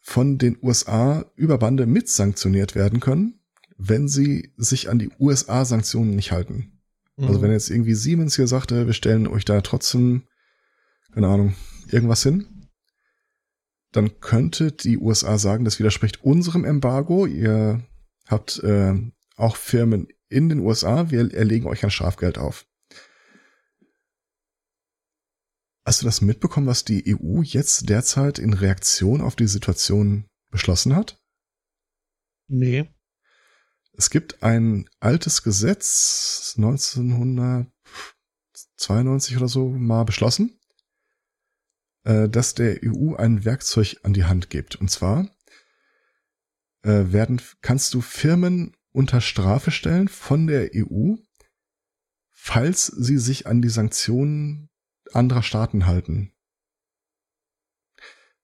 von den USA über Bande mit sanktioniert werden können, wenn sie sich an die USA-Sanktionen nicht halten. Also mhm. wenn jetzt irgendwie Siemens hier sagte, wir stellen euch da trotzdem, keine Ahnung, irgendwas hin, dann könnte die USA sagen, das widerspricht unserem Embargo. Ihr habt äh, auch Firmen in den USA, wir erlegen euch ein Strafgeld auf. Hast du das mitbekommen, was die EU jetzt derzeit in Reaktion auf die Situation beschlossen hat? Nee. Es gibt ein altes Gesetz, 1992 oder so mal beschlossen, äh, dass der EU ein Werkzeug an die Hand gibt. Und zwar äh, werden, kannst du Firmen unter Strafe stellen von der EU, falls sie sich an die Sanktionen anderer Staaten halten.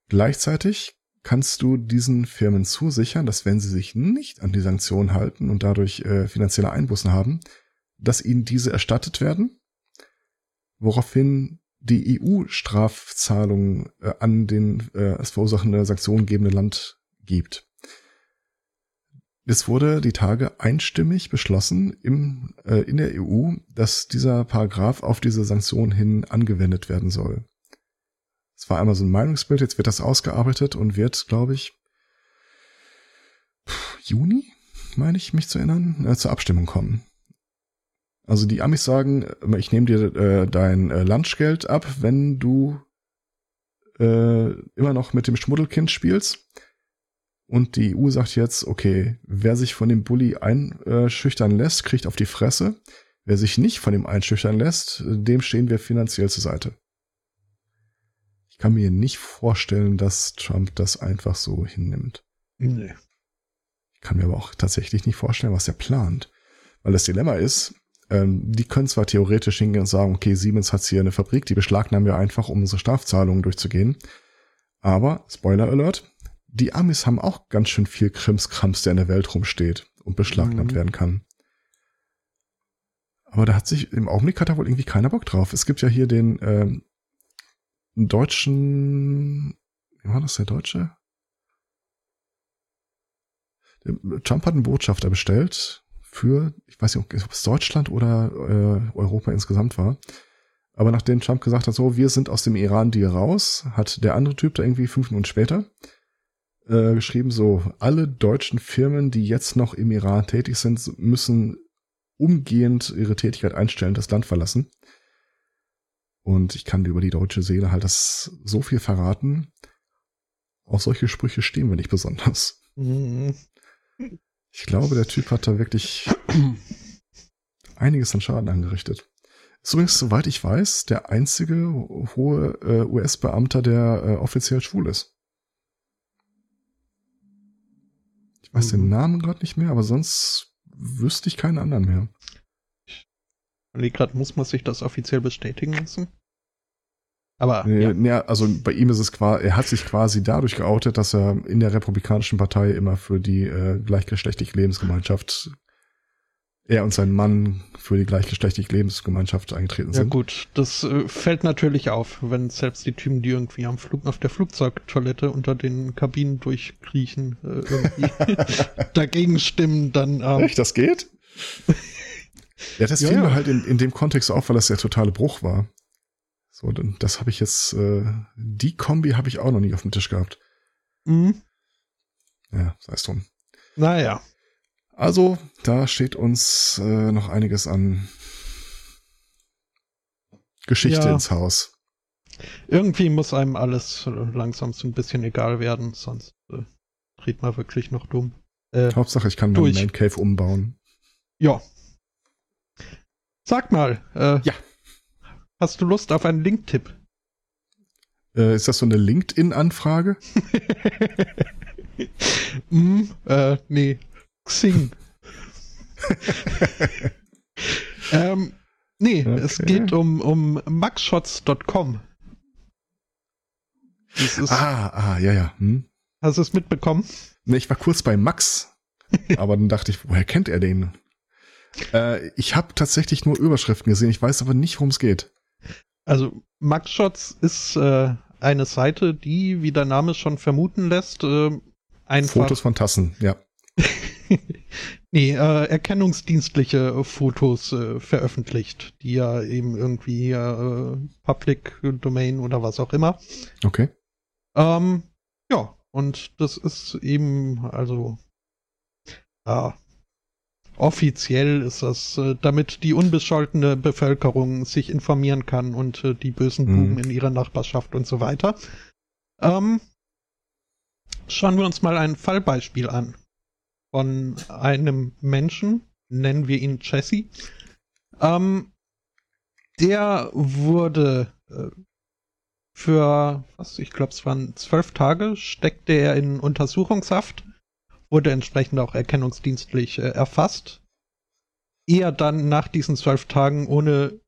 Gleichzeitig kannst du diesen Firmen zusichern, dass wenn sie sich nicht an die Sanktionen halten und dadurch äh, finanzielle Einbußen haben, dass ihnen diese erstattet werden, woraufhin die EU-Strafzahlungen äh, an den äh, es verursachende Sanktionen gebende Land gibt. Es wurde die Tage einstimmig beschlossen im, äh, in der EU, dass dieser Paragraph auf diese Sanktionen hin angewendet werden soll. Es war einmal so ein Meinungsbild, jetzt wird das ausgearbeitet und wird, glaube ich, Juni, meine ich, mich zu erinnern, äh, zur Abstimmung kommen. Also die Amis sagen, äh, ich nehme dir äh, dein äh, Lunchgeld ab, wenn du äh, immer noch mit dem Schmuddelkind spielst. Und die EU sagt jetzt, okay, wer sich von dem Bully einschüchtern lässt, kriegt auf die Fresse. Wer sich nicht von dem einschüchtern lässt, dem stehen wir finanziell zur Seite. Ich kann mir nicht vorstellen, dass Trump das einfach so hinnimmt. Nee. Ich kann mir aber auch tatsächlich nicht vorstellen, was er plant. Weil das Dilemma ist, ähm, die können zwar theoretisch hingehen und sagen, okay, Siemens hat hier eine Fabrik, die beschlagnahmen wir einfach, um unsere Strafzahlungen durchzugehen. Aber, Spoiler Alert, die Amis haben auch ganz schön viel Krimskrams, der in der Welt rumsteht und beschlagnahmt mhm. werden kann. Aber da hat sich, im Augenblick hat da wohl irgendwie keiner Bock drauf. Es gibt ja hier den ähm, deutschen, wie war das der Deutsche? Trump hat einen Botschafter bestellt für, ich weiß nicht, ob es Deutschland oder äh, Europa insgesamt war. Aber nachdem Trump gesagt hat, so, wir sind aus dem Iran-Deal raus, hat der andere Typ da irgendwie fünf Minuten später äh, geschrieben, so, alle deutschen Firmen, die jetzt noch im Iran tätig sind, müssen umgehend ihre Tätigkeit einstellen, das Land verlassen. Und ich kann über die deutsche Seele halt das so viel verraten. Auf solche Sprüche stehen wir nicht besonders. Mhm. Ich glaube, der Typ hat da wirklich einiges an Schaden angerichtet. Ist übrigens, soweit ich weiß, der einzige hohe äh, US-Beamter, der äh, offiziell schwul ist. Ich weiß mhm. den Namen gerade nicht mehr, aber sonst wüsste ich keinen anderen mehr. Wie gerade muss man sich das offiziell bestätigen lassen? Aber. Ja. nee, also bei ihm ist es quasi, er hat sich quasi dadurch geoutet, dass er in der Republikanischen Partei immer für die äh, gleichgeschlechtliche Lebensgemeinschaft, er und sein Mann für die gleichgeschlechtliche Lebensgemeinschaft eingetreten sind. Ja gut, das äh, fällt natürlich auf, wenn selbst die Typen, die irgendwie am Flug auf der Flugzeugtoilette unter den Kabinen durchkriechen, äh, irgendwie [laughs] [laughs] dagegen stimmen, dann. Ähm, Echt, das geht? [laughs] Ja, das ja, fiel ja. mir halt in, in dem Kontext auf, weil das der totale Bruch war. So, dann, das habe ich jetzt, äh, die Kombi habe ich auch noch nie auf dem Tisch gehabt. Mhm. Ja, sei es drum. Naja. Also, da steht uns äh, noch einiges an Geschichte ja. ins Haus. Irgendwie muss einem alles langsam so ein bisschen egal werden, sonst äh, dreht man wirklich noch dumm. Äh, Hauptsache, ich kann meinen Man Cave umbauen. Ja, Sag mal, äh, ja. hast du Lust auf einen Link-Tipp? Äh, ist das so eine LinkedIn-Anfrage? mm, [laughs] äh, nee, Xing. [laughs] ähm, nee, okay. es geht um, um maxshots.com. Ah, ah, ja, ja. Hm. Hast du es mitbekommen? Nee, ich war kurz bei Max, [laughs] aber dann dachte ich, woher kennt er den? Äh, ich habe tatsächlich nur Überschriften gesehen, ich weiß aber nicht, worum es geht. Also Maxshots ist äh, eine Seite, die, wie der Name schon vermuten lässt, äh, einfach Fotos von Tassen, ja. [laughs] nee, äh, erkennungsdienstliche Fotos äh, veröffentlicht, die ja eben irgendwie äh, Public Domain oder was auch immer. Okay. Ähm, ja, und das ist eben, also, ja, offiziell ist das, äh, damit die unbescholtene Bevölkerung sich informieren kann und äh, die bösen Buben mhm. in ihrer Nachbarschaft und so weiter. Ähm, schauen wir uns mal ein Fallbeispiel an von einem Menschen, nennen wir ihn Jesse. Ähm, der wurde äh, für, was, ich glaube, es waren zwölf Tage, steckte er in Untersuchungshaft, wurde entsprechend auch erkennungsdienstlich äh, erfasst. Eher dann nach diesen zwölf Tagen, ohne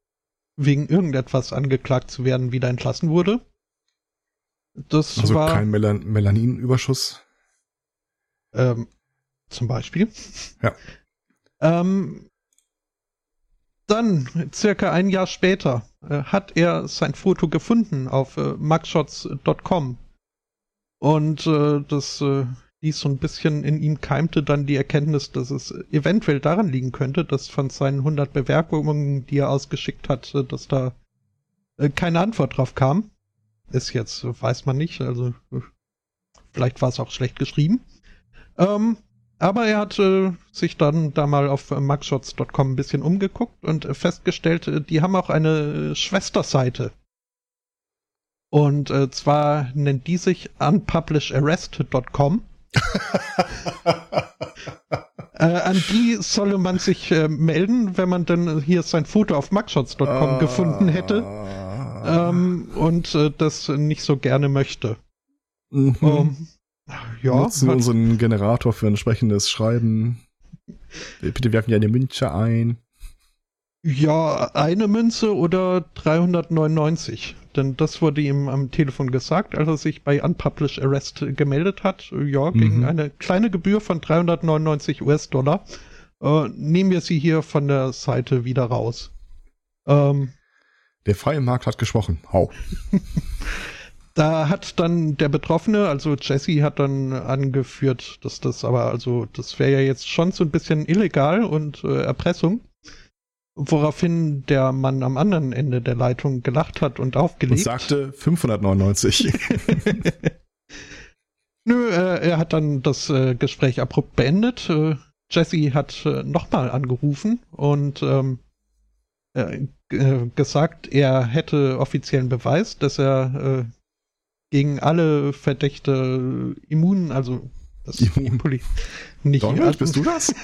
wegen irgendetwas angeklagt zu werden, wieder entlassen wurde. Das also war, kein Melan Melaninüberschuss? Ähm, zum Beispiel. Ja. Ähm, dann, circa ein Jahr später, äh, hat er sein Foto gefunden auf äh, mugshots.com. Und äh, das ließ so ein bisschen in ihm keimte dann die Erkenntnis, dass es eventuell daran liegen könnte, dass von seinen 100 Bewerbungen, die er ausgeschickt hat, äh, dass da äh, keine Antwort drauf kam. Ist jetzt, weiß man nicht, also äh, vielleicht war es auch schlecht geschrieben. Ähm, aber er hat äh, sich dann da mal auf mugshots.com ein bisschen umgeguckt und festgestellt, die haben auch eine Schwesterseite. Und äh, zwar nennt die sich unpublisharrest.com. [laughs] äh, an die solle man sich äh, melden, wenn man dann hier sein Foto auf mugshots.com uh, gefunden hätte ähm, und äh, das nicht so gerne möchte. Mhm. Um, ähm, ja, Nutzen hat, unseren Generator für entsprechendes Schreiben. Bitte werfen ja eine Münze ein. Ja, eine Münze oder 399. Denn das wurde ihm am Telefon gesagt, als er sich bei Unpublished Arrest gemeldet hat. Ja, gegen mhm. eine kleine Gebühr von 399 US-Dollar äh, nehmen wir sie hier von der Seite wieder raus. Ähm, der freie Markt hat gesprochen. Hau. [laughs] Da hat dann der Betroffene, also Jesse, hat dann angeführt, dass das aber, also das wäre ja jetzt schon so ein bisschen illegal und äh, Erpressung. Woraufhin der Mann am anderen Ende der Leitung gelacht hat und aufgelegt. Und sagte 599. [laughs] Nö, äh, er hat dann das äh, Gespräch abrupt beendet. Äh, Jesse hat äh, nochmal angerufen und ähm, äh, gesagt, er hätte offiziellen Beweis, dass er äh, gegen alle Verdächte immun, also das immun. nicht. Donald, bist du das?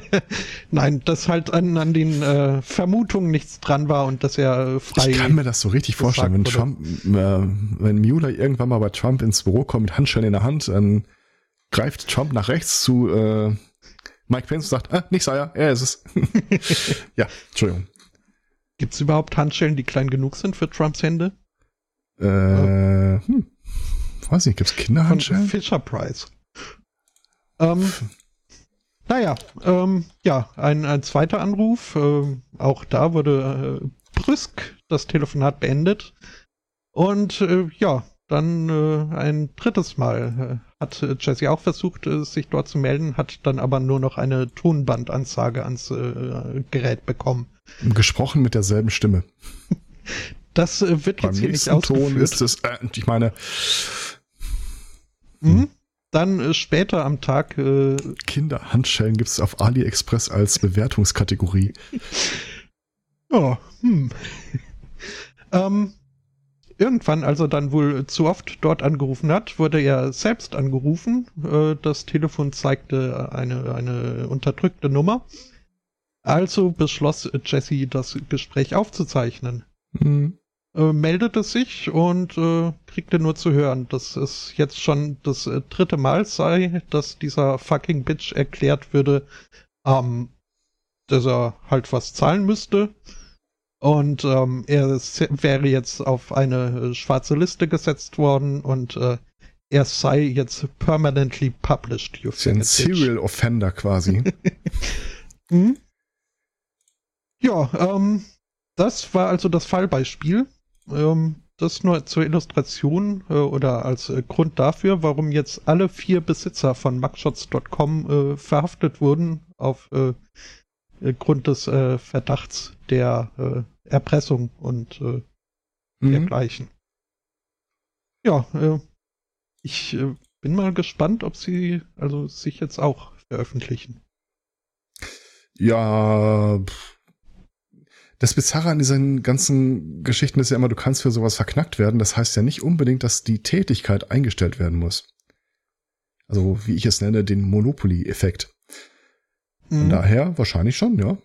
[laughs] Nein, dass halt an, an den äh, Vermutungen nichts dran war und dass er frei. Ich kann mir das so richtig vorstellen, wenn Trump, äh, wenn Mueller irgendwann mal bei Trump ins Büro kommt mit Handschellen in der Hand, dann greift Trump nach rechts zu äh, Mike Pence und sagt, ah, nicht Sire, er ist es. [laughs] ja, Entschuldigung. Gibt es überhaupt Handschellen, die klein genug sind für Trumps Hände? Äh, hm. Weiß nicht, gibt's Kinderhandschellen? Fisher Price. Ähm, naja, ähm, ja, ein, ein zweiter Anruf. Äh, auch da wurde äh, brüsk das Telefonat beendet. Und äh, ja, dann äh, ein drittes Mal äh, hat äh, Jesse auch versucht, äh, sich dort zu melden, hat dann aber nur noch eine Tonbandansage ans äh, Gerät bekommen. Gesprochen mit derselben Stimme. Das äh, wird Beim jetzt hier nicht ausgeführt. Ton ist es, äh, ich meine. Mhm. Dann äh, später am Tag. Äh, Kinderhandschellen gibt es auf AliExpress als Bewertungskategorie. oh, hm. ähm, irgendwann, als er dann wohl zu oft dort angerufen hat, wurde er selbst angerufen. Äh, das Telefon zeigte eine, eine unterdrückte Nummer. Also beschloss Jesse, das Gespräch aufzuzeichnen. Mhm äh, meldete sich und äh, kriegte nur zu hören, dass es jetzt schon das äh, dritte Mal sei, dass dieser fucking Bitch erklärt würde, ähm, dass er halt was zahlen müsste. Und ähm, er wäre jetzt auf eine äh, schwarze Liste gesetzt worden und äh, er sei jetzt permanently published. You ein Serial Offender quasi. [laughs] hm? Ja, ähm, das war also das Fallbeispiel. Ähm, das nur zur Illustration äh, oder als äh, Grund dafür, warum jetzt alle vier Besitzer von mugshots.com äh, verhaftet wurden auf äh, äh, Grund des äh, Verdachts der Erpressung und mhm. dergleichen. Ja, ich bin mal gespannt, ob sie also sich jetzt auch veröffentlichen. Ja, das Bizarre an diesen ganzen Geschichten ist ja immer, du kannst für sowas verknackt werden. Das heißt ja nicht unbedingt, dass die Tätigkeit eingestellt werden muss. Also, wie ich es nenne, den Monopoly-Effekt. Von mhm. daher wahrscheinlich schon, ja.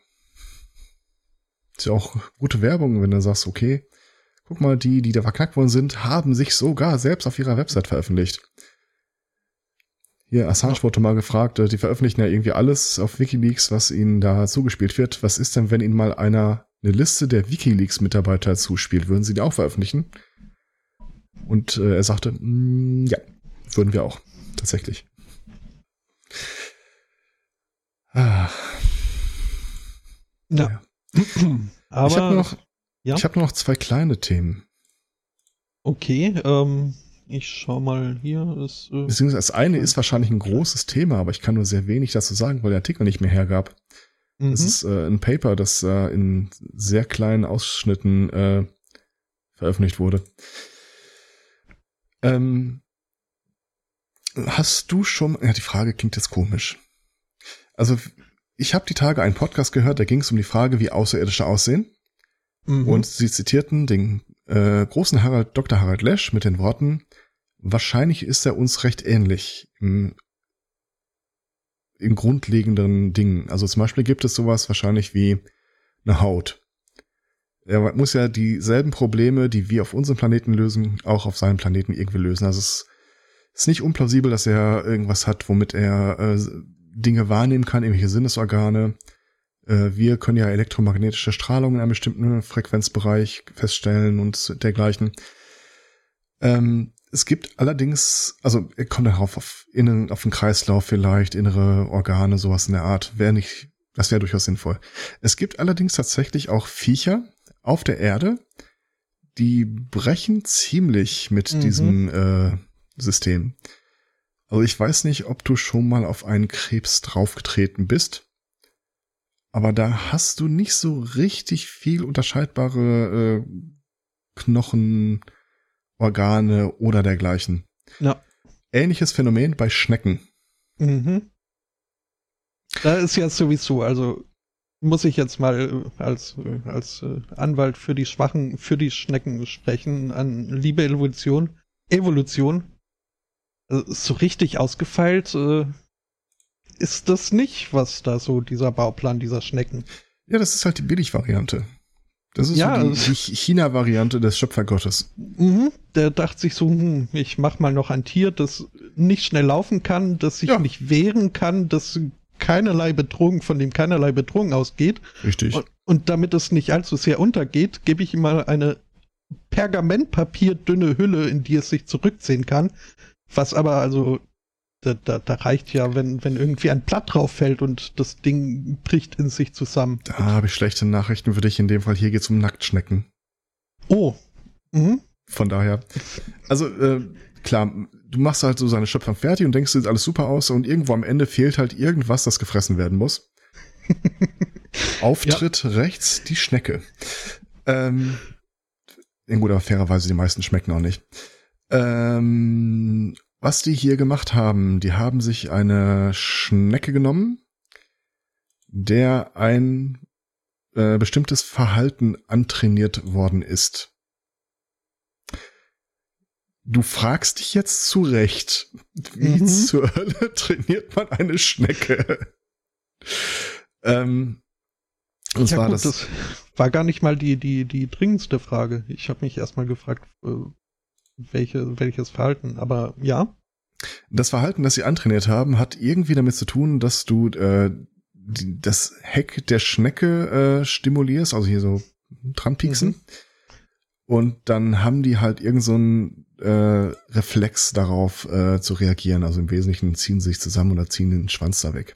Ist ja auch gute Werbung, wenn du sagst, okay, guck mal, die, die da verknackt worden sind, haben sich sogar selbst auf ihrer Website veröffentlicht. Hier, Assange wurde mal gefragt, äh, die veröffentlichen ja irgendwie alles auf Wikileaks, was ihnen da zugespielt wird. Was ist denn, wenn ihnen mal einer eine Liste der Wikileaks-Mitarbeiter zuspielt? Würden sie die auch veröffentlichen? Und äh, er sagte, mm, ja, würden wir auch, tatsächlich. Ah. Ja. [clears throat] Aber ich habe noch, ja? ich hab noch zwei kleine Themen. Okay, ähm, ich schau mal hier. Ist, äh, Beziehungsweise das eine ist wahrscheinlich ein großes Thema, aber ich kann nur sehr wenig dazu sagen, weil der Artikel nicht mehr hergab. Mhm. Das ist äh, ein Paper, das äh, in sehr kleinen Ausschnitten äh, veröffentlicht wurde. Ähm, hast du schon, ja, die Frage klingt jetzt komisch. Also ich habe die Tage einen Podcast gehört, da ging es um die Frage, wie Außerirdische aussehen. Mhm. Und sie zitierten den äh, großen Harald, Dr. Harald Lesch mit den Worten, wahrscheinlich ist er uns recht ähnlich im, im grundlegenden Dingen. Also zum Beispiel gibt es sowas wahrscheinlich wie eine Haut. Er muss ja dieselben Probleme, die wir auf unserem Planeten lösen, auch auf seinem Planeten irgendwie lösen. Also es ist nicht unplausibel, dass er irgendwas hat, womit er äh, Dinge wahrnehmen kann, irgendwelche Sinnesorgane. Äh, wir können ja elektromagnetische Strahlung in einem bestimmten Frequenzbereich feststellen und dergleichen. Ähm, es gibt allerdings, also er kommt darauf auf, innen, auf den Kreislauf vielleicht, innere Organe, sowas in der Art. Wäre nicht, das wäre durchaus sinnvoll. Es gibt allerdings tatsächlich auch Viecher auf der Erde, die brechen ziemlich mit mhm. diesem äh, System. Also ich weiß nicht, ob du schon mal auf einen Krebs draufgetreten bist, aber da hast du nicht so richtig viel unterscheidbare äh, Knochen, Organe oder dergleichen. Ja. Ähnliches Phänomen bei Schnecken. Mhm. Da ist ja sowieso, also muss ich jetzt mal äh, als, äh, als äh, Anwalt für die Schwachen, für die Schnecken sprechen, an liebe Evolution. Evolution, so richtig ausgefeilt äh, ist das nicht, was da so dieser Bauplan dieser Schnecken. Ja, das ist halt die Billigvariante. Das ist ja, so die, China-Variante des Schöpfergottes. Mhm, der dachte sich so, hm, ich mach mal noch ein Tier, das nicht schnell laufen kann, das sich ja. nicht wehren kann, das keinerlei Bedrohung, von dem keinerlei Bedrohung ausgeht. Richtig. Und, und damit es nicht allzu sehr untergeht, gebe ich ihm mal eine pergamentpapierdünne Hülle, in die es sich zurückziehen kann, was aber also, da, da, da reicht ja, wenn, wenn irgendwie ein Blatt drauf fällt und das Ding bricht in sich zusammen. Da habe ich schlechte Nachrichten für dich. In dem Fall hier geht's um Nacktschnecken. Oh. Mhm. Von daher. Also, äh, klar, du machst halt so seine Schöpfung fertig und denkst, sieht alles super aus und irgendwo am Ende fehlt halt irgendwas, das gefressen werden muss. [laughs] Auftritt ja. rechts die Schnecke. Ähm, in guter fairerweise, die meisten schmecken auch nicht. Ähm, was die hier gemacht haben, die haben sich eine Schnecke genommen, der ein äh, bestimmtes Verhalten antrainiert worden ist. Du fragst dich jetzt zu Recht, wie mhm. zur Hölle [laughs] trainiert man eine Schnecke? ähm, und ja, zwar gut, das, das war gar nicht mal die, die, die dringendste Frage. Ich habe mich erstmal gefragt, äh, welche, welches Verhalten, aber ja. Das Verhalten, das sie antrainiert haben, hat irgendwie damit zu tun, dass du äh, die, das Heck der Schnecke äh, stimulierst, also hier so dran pieksen. Mhm. Und dann haben die halt irgend so einen äh, Reflex darauf äh, zu reagieren. Also im Wesentlichen ziehen sie sich zusammen oder ziehen den Schwanz da weg.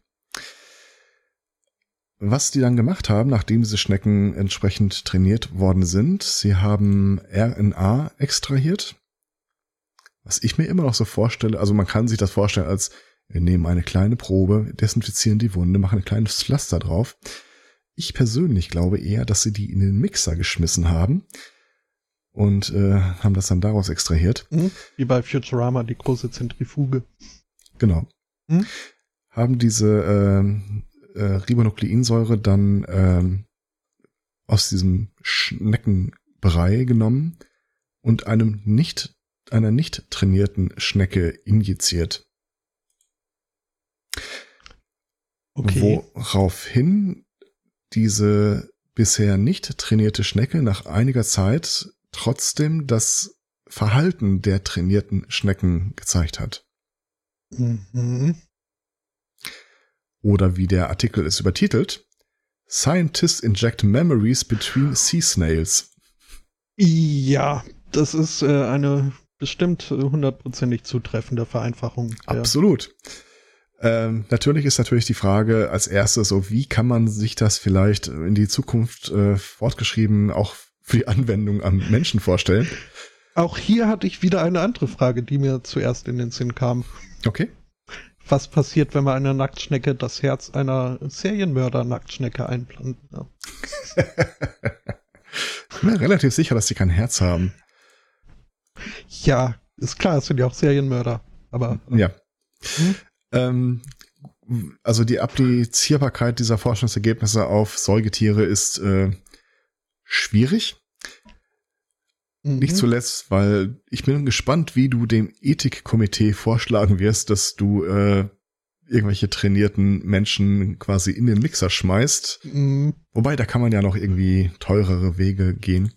was die dann gemacht haben, nachdem diese Schnecken entsprechend trainiert worden sind, sie haben RNA extrahiert. Was ich mir immer noch so vorstelle, also man kann sich das vorstellen als, wir nehmen eine kleine Probe, desinfizieren die Wunde, machen ein kleines Pflaster drauf. Ich persönlich glaube eher, dass sie die in den Mixer geschmissen haben und äh, haben das dann daraus extrahiert. Mhm. Wie bei Futurama, die große Zentrifuge. Genau. Mhm. Haben diese äh, äh, Ribonukleinsäure dann ähm, aus diesem Schneckenbrei genommen und einem nicht einer nicht trainierten Schnecke injiziert. Okay. Woraufhin diese bisher nicht trainierte Schnecke nach einiger Zeit trotzdem das Verhalten der trainierten Schnecken gezeigt hat. Mhm. Oder wie der Artikel ist übertitelt, Scientists inject memories between sea snails. Ja, das ist äh, eine bestimmt hundertprozentig zutreffende Vereinfachung. Absolut. Ähm, natürlich ist natürlich die Frage als erstes so, wie kann man sich das vielleicht in die Zukunft äh, fortgeschrieben auch für die Anwendung am Menschen vorstellen? Auch hier hatte ich wieder eine andere Frage, die mir zuerst in den Sinn kam. Okay. Was passiert, wenn man einer Nacktschnecke das Herz einer Serienmörder-Nacktschnecke einplantet? [laughs] Ja. ich bin mir relativ sicher, dass sie kein Herz haben. Ja, ist klar, es sind ja auch Serienmörder. Aber. Ja. Hm? Ähm, also die Applizierbarkeit dieser Forschungsergebnisse auf Säugetiere ist äh, schwierig. Mhm. Nicht zuletzt, weil ich bin gespannt, wie du dem Ethikkomitee vorschlagen wirst, dass du äh, irgendwelche trainierten Menschen quasi in den Mixer schmeißt. Mhm. Wobei, da kann man ja noch irgendwie teurere Wege gehen.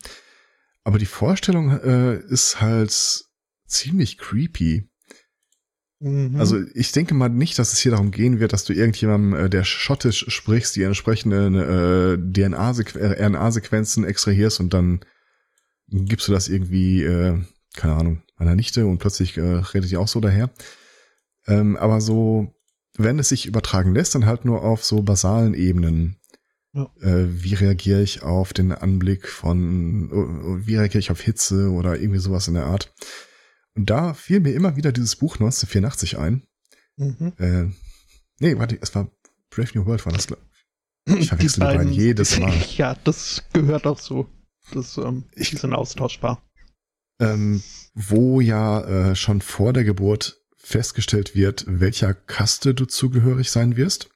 Aber die Vorstellung äh, ist halt ziemlich creepy. Mhm. Also ich denke mal nicht, dass es hier darum gehen wird, dass du irgendjemandem, äh, der schottisch sprichst, die entsprechenden äh, DNA-Sequenzen äh, extrahierst und dann gibst du das irgendwie, äh, keine Ahnung, meiner Nichte und plötzlich äh, redet die auch so daher. Ähm, aber so, wenn es sich übertragen lässt, dann halt nur auf so basalen Ebenen. Ja. Äh, wie reagiere ich auf den Anblick von, äh, wie reagiere ich auf Hitze oder irgendwie sowas in der Art. Und da fiel mir immer wieder dieses Buch 1984 ein. Mhm. Äh, nee, warte, es war Brave New World war das, Ich verwechsel die beiden, die beiden jedes [laughs] Mal. Ja, das gehört auch so. Das, ähm, ich, die sind austauschbar. Ähm, wo ja äh, schon vor der Geburt festgestellt wird, welcher Kaste du zugehörig sein wirst.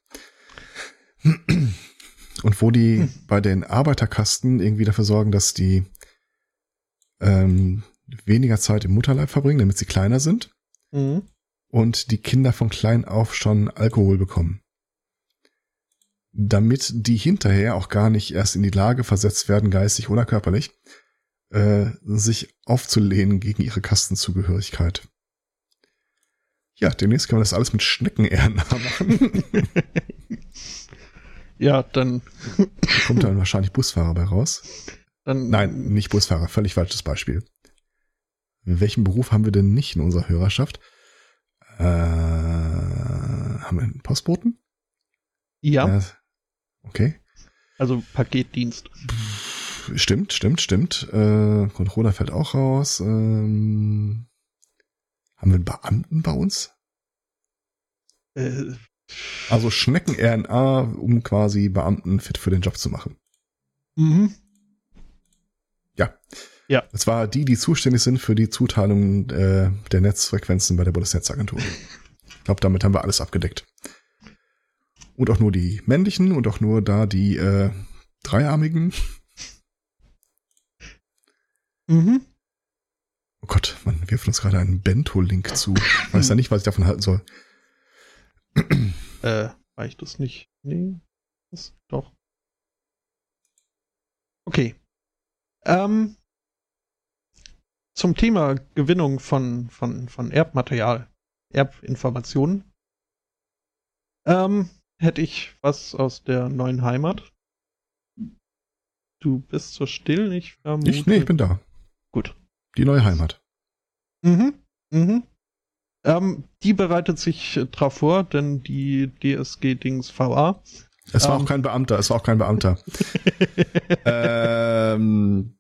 Und wo die hm. bei den Arbeiterkasten irgendwie dafür sorgen, dass die ähm, weniger Zeit im Mutterleib verbringen, damit sie kleiner sind. Mhm. Und die Kinder von klein auf schon Alkohol bekommen. Damit die hinterher auch gar nicht erst in die Lage versetzt werden, geistig oder körperlich, äh, sich aufzulehnen gegen ihre Kastenzugehörigkeit. Ja, demnächst kann man das alles mit Schneckenärner machen. [laughs] [laughs] Ja, dann. Kommt dann wahrscheinlich Busfahrer bei raus. Dann, Nein, nicht Busfahrer, völlig falsches Beispiel. In welchem Beruf haben wir denn nicht in unserer Hörerschaft? Äh, haben wir einen Postboten? Ja. Äh, okay. Also Paketdienst. Stimmt, stimmt, stimmt. Äh, Controller fällt auch raus. Ähm, haben wir einen Beamten bei uns? Äh, also Schnecken-RNA, um quasi Beamten fit für den Job zu machen. Mhm. Ja. Ja. Es war die, die zuständig sind für die Zuteilung äh, der Netzfrequenzen bei der Bundesnetzagentur. ich glaube, damit haben wir alles abgedeckt. Und auch nur die männlichen und auch nur da die äh, dreiarmigen. Mhm. Oh Gott, man wirft uns gerade einen Bento-Link zu. Ich weiß ja nicht, was ich davon halten soll. Äh, reicht das nicht? Nee. Das, doch. Okay. Ähm, zum Thema Gewinnung von, von, von Erbmaterial, Erbinformationen, ähm, hätte ich was aus der neuen Heimat. Du bist so still, ich vermute. Ich, nee, ich bin da. Gut. Die neue Heimat. Mhm. Mhm. Ähm, die bereitet sich äh, drauf vor, denn die DSG-Dings VA Es war um, auch ähm. kein Beamter, es war auch kein Beamter. [laughs] ähm,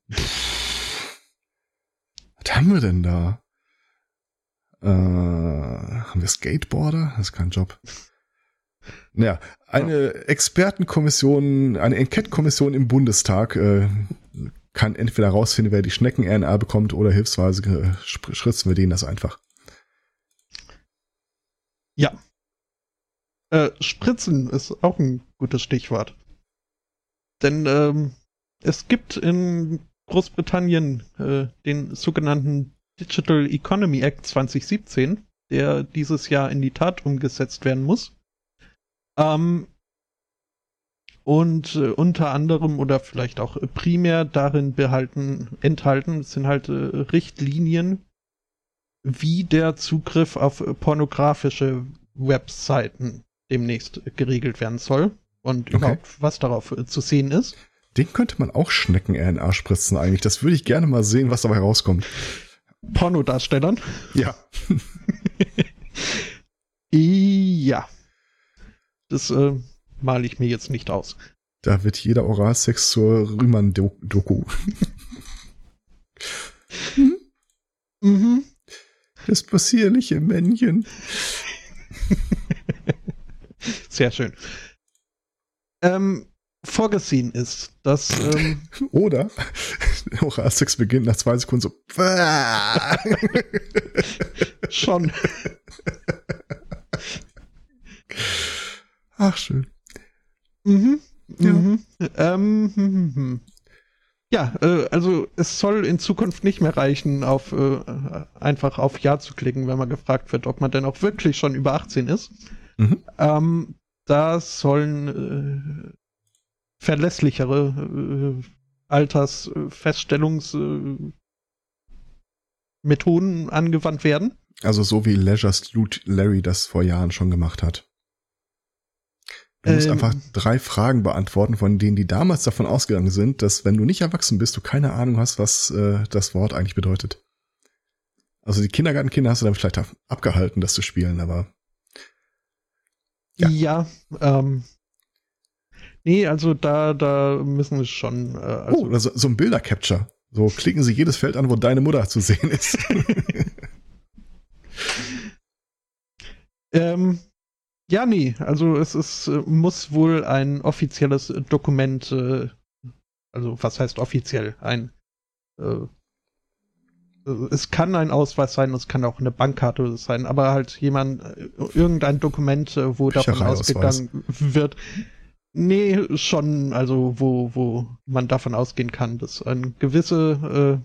was haben wir denn da? Äh, haben wir Skateboarder? Das ist kein Job. Naja, eine Expertenkommission, eine Enquete-Kommission im Bundestag äh, kann entweder herausfinden, wer die Schnecken-RNA bekommt oder hilfsweise äh, schritzen wir denen das einfach. Ja. Äh, spritzen ist auch ein gutes Stichwort. Denn ähm, es gibt in Großbritannien äh, den sogenannten Digital Economy Act 2017, der dieses Jahr in die Tat umgesetzt werden muss. Ähm, und äh, unter anderem oder vielleicht auch primär darin behalten, enthalten sind halt äh, Richtlinien, wie der Zugriff auf pornografische Webseiten demnächst geregelt werden soll und okay. überhaupt was darauf äh, zu sehen ist. Den könnte man auch Schnecken-RNA spritzen eigentlich. Das würde ich gerne mal sehen, was dabei rauskommt. Pornodarstellern? Ja. [laughs] ja. Das äh, male ich mir jetzt nicht aus. Da wird jeder Oralsex zur Rühmann-Doku. mhm. mhm. Das passierliche Männchen. [laughs] Sehr schön. Ähm, vorgesehen ist, dass. Ähm, [laughs] Oder [laughs] Oralsex beginnt nach zwei Sekunden so. Schon. Ach, schön. Mhm. Ja. Mhm. Ähm, hm, hm, hm. Ja, äh, also es soll in Zukunft nicht mehr reichen, auf äh, einfach auf Ja zu klicken, wenn man gefragt wird, ob man denn auch wirklich schon über 18 ist. Mhm. Ähm, da sollen äh, verlässlichere äh, Altersfeststellungsmethoden angewandt werden. Also so wie Leisure Suit Larry das vor Jahren schon gemacht hat. Du musst ähm, einfach drei Fragen beantworten, von denen die damals davon ausgegangen sind, dass wenn du nicht erwachsen bist, du keine Ahnung hast, was äh, das Wort eigentlich bedeutet. Also die Kindergartenkinder hast du dann vielleicht abgehalten, das zu spielen, aber ja, ja ähm, nee, also da da müssen wir schon. Äh, also oh, oder so, so ein Bilder-Capture. So klicken sie jedes Feld an, wo deine Mutter zu sehen ist. [laughs] ähm, ja, nee, also es ist, äh, muss wohl ein offizielles Dokument, äh, also was heißt offiziell? Ein äh, es kann ein Ausweis sein, es kann auch eine Bankkarte sein, aber halt jemand, irgendein Dokument, wo davon ausgegangen wird. Nee, schon, also wo, wo man davon ausgehen kann, dass eine gewisse,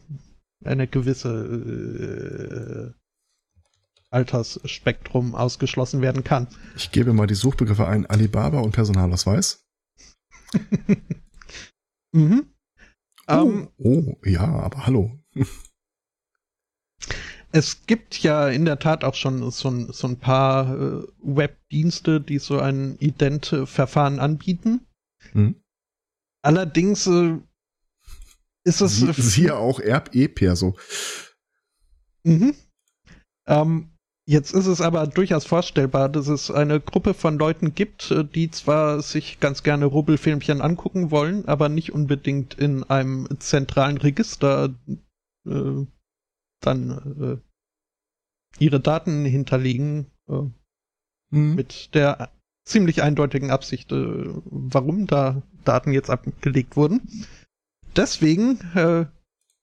äh, eine gewisse äh, Altersspektrum ausgeschlossen werden kann. Ich gebe mal die Suchbegriffe ein Alibaba und Personalausweis. [laughs] mhm. Oh, um, oh, ja, aber hallo. es gibt ja in der Tat auch schon so, so ein paar äh, Webdienste, die so ein Ident-Verfahren anbieten. Mhm. Allerdings äh, ist es. Sie, siehe auch Erb-E-Perso. Mhm. Ähm, Jetzt ist es aber durchaus vorstellbar, dass es eine Gruppe von Leuten gibt, äh, die zwar sich ganz gerne Rubbelfilmchen angucken wollen, aber nicht unbedingt in einem zentralen Register äh, dann äh, ihre Daten hinterlegen, äh, mhm. mit der ziemlich eindeutigen Absicht, äh, warum da Daten jetzt abgelegt wurden. Deswegen äh,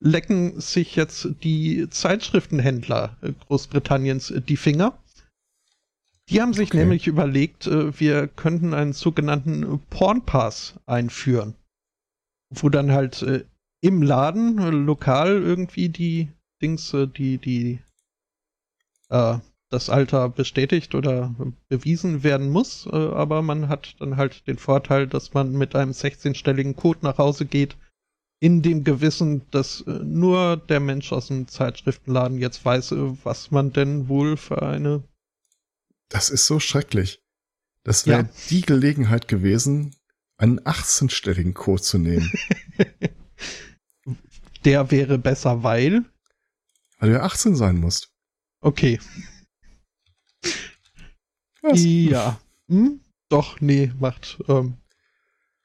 lecken sich jetzt die Zeitschriftenhändler äh, Großbritanniens äh, die Finger. Die haben sich okay. nämlich überlegt, äh, wir könnten einen sogenannten Pornpass einführen, wo dann halt im Laden lokal irgendwie die Dings, die, die, äh, das Alter bestätigt oder bewiesen werden muss, aber man hat dann halt den Vorteil, dass man mit einem 16-stelligen Code nach Hause geht in dem Gewissen, dass äh, nur der Mensch aus dem Zeitschriftenladen jetzt weiß, äh, was man denn wohl für eine. Das ist so schrecklich. Das wäre ja. die Gelegenheit gewesen, einen 18-stelligen Code zu nehmen. [laughs] der wäre besser, weil. Weil du ja 18 sein musst. Okay. Was? Ja. Hm? Doch, nee, macht. Ähm,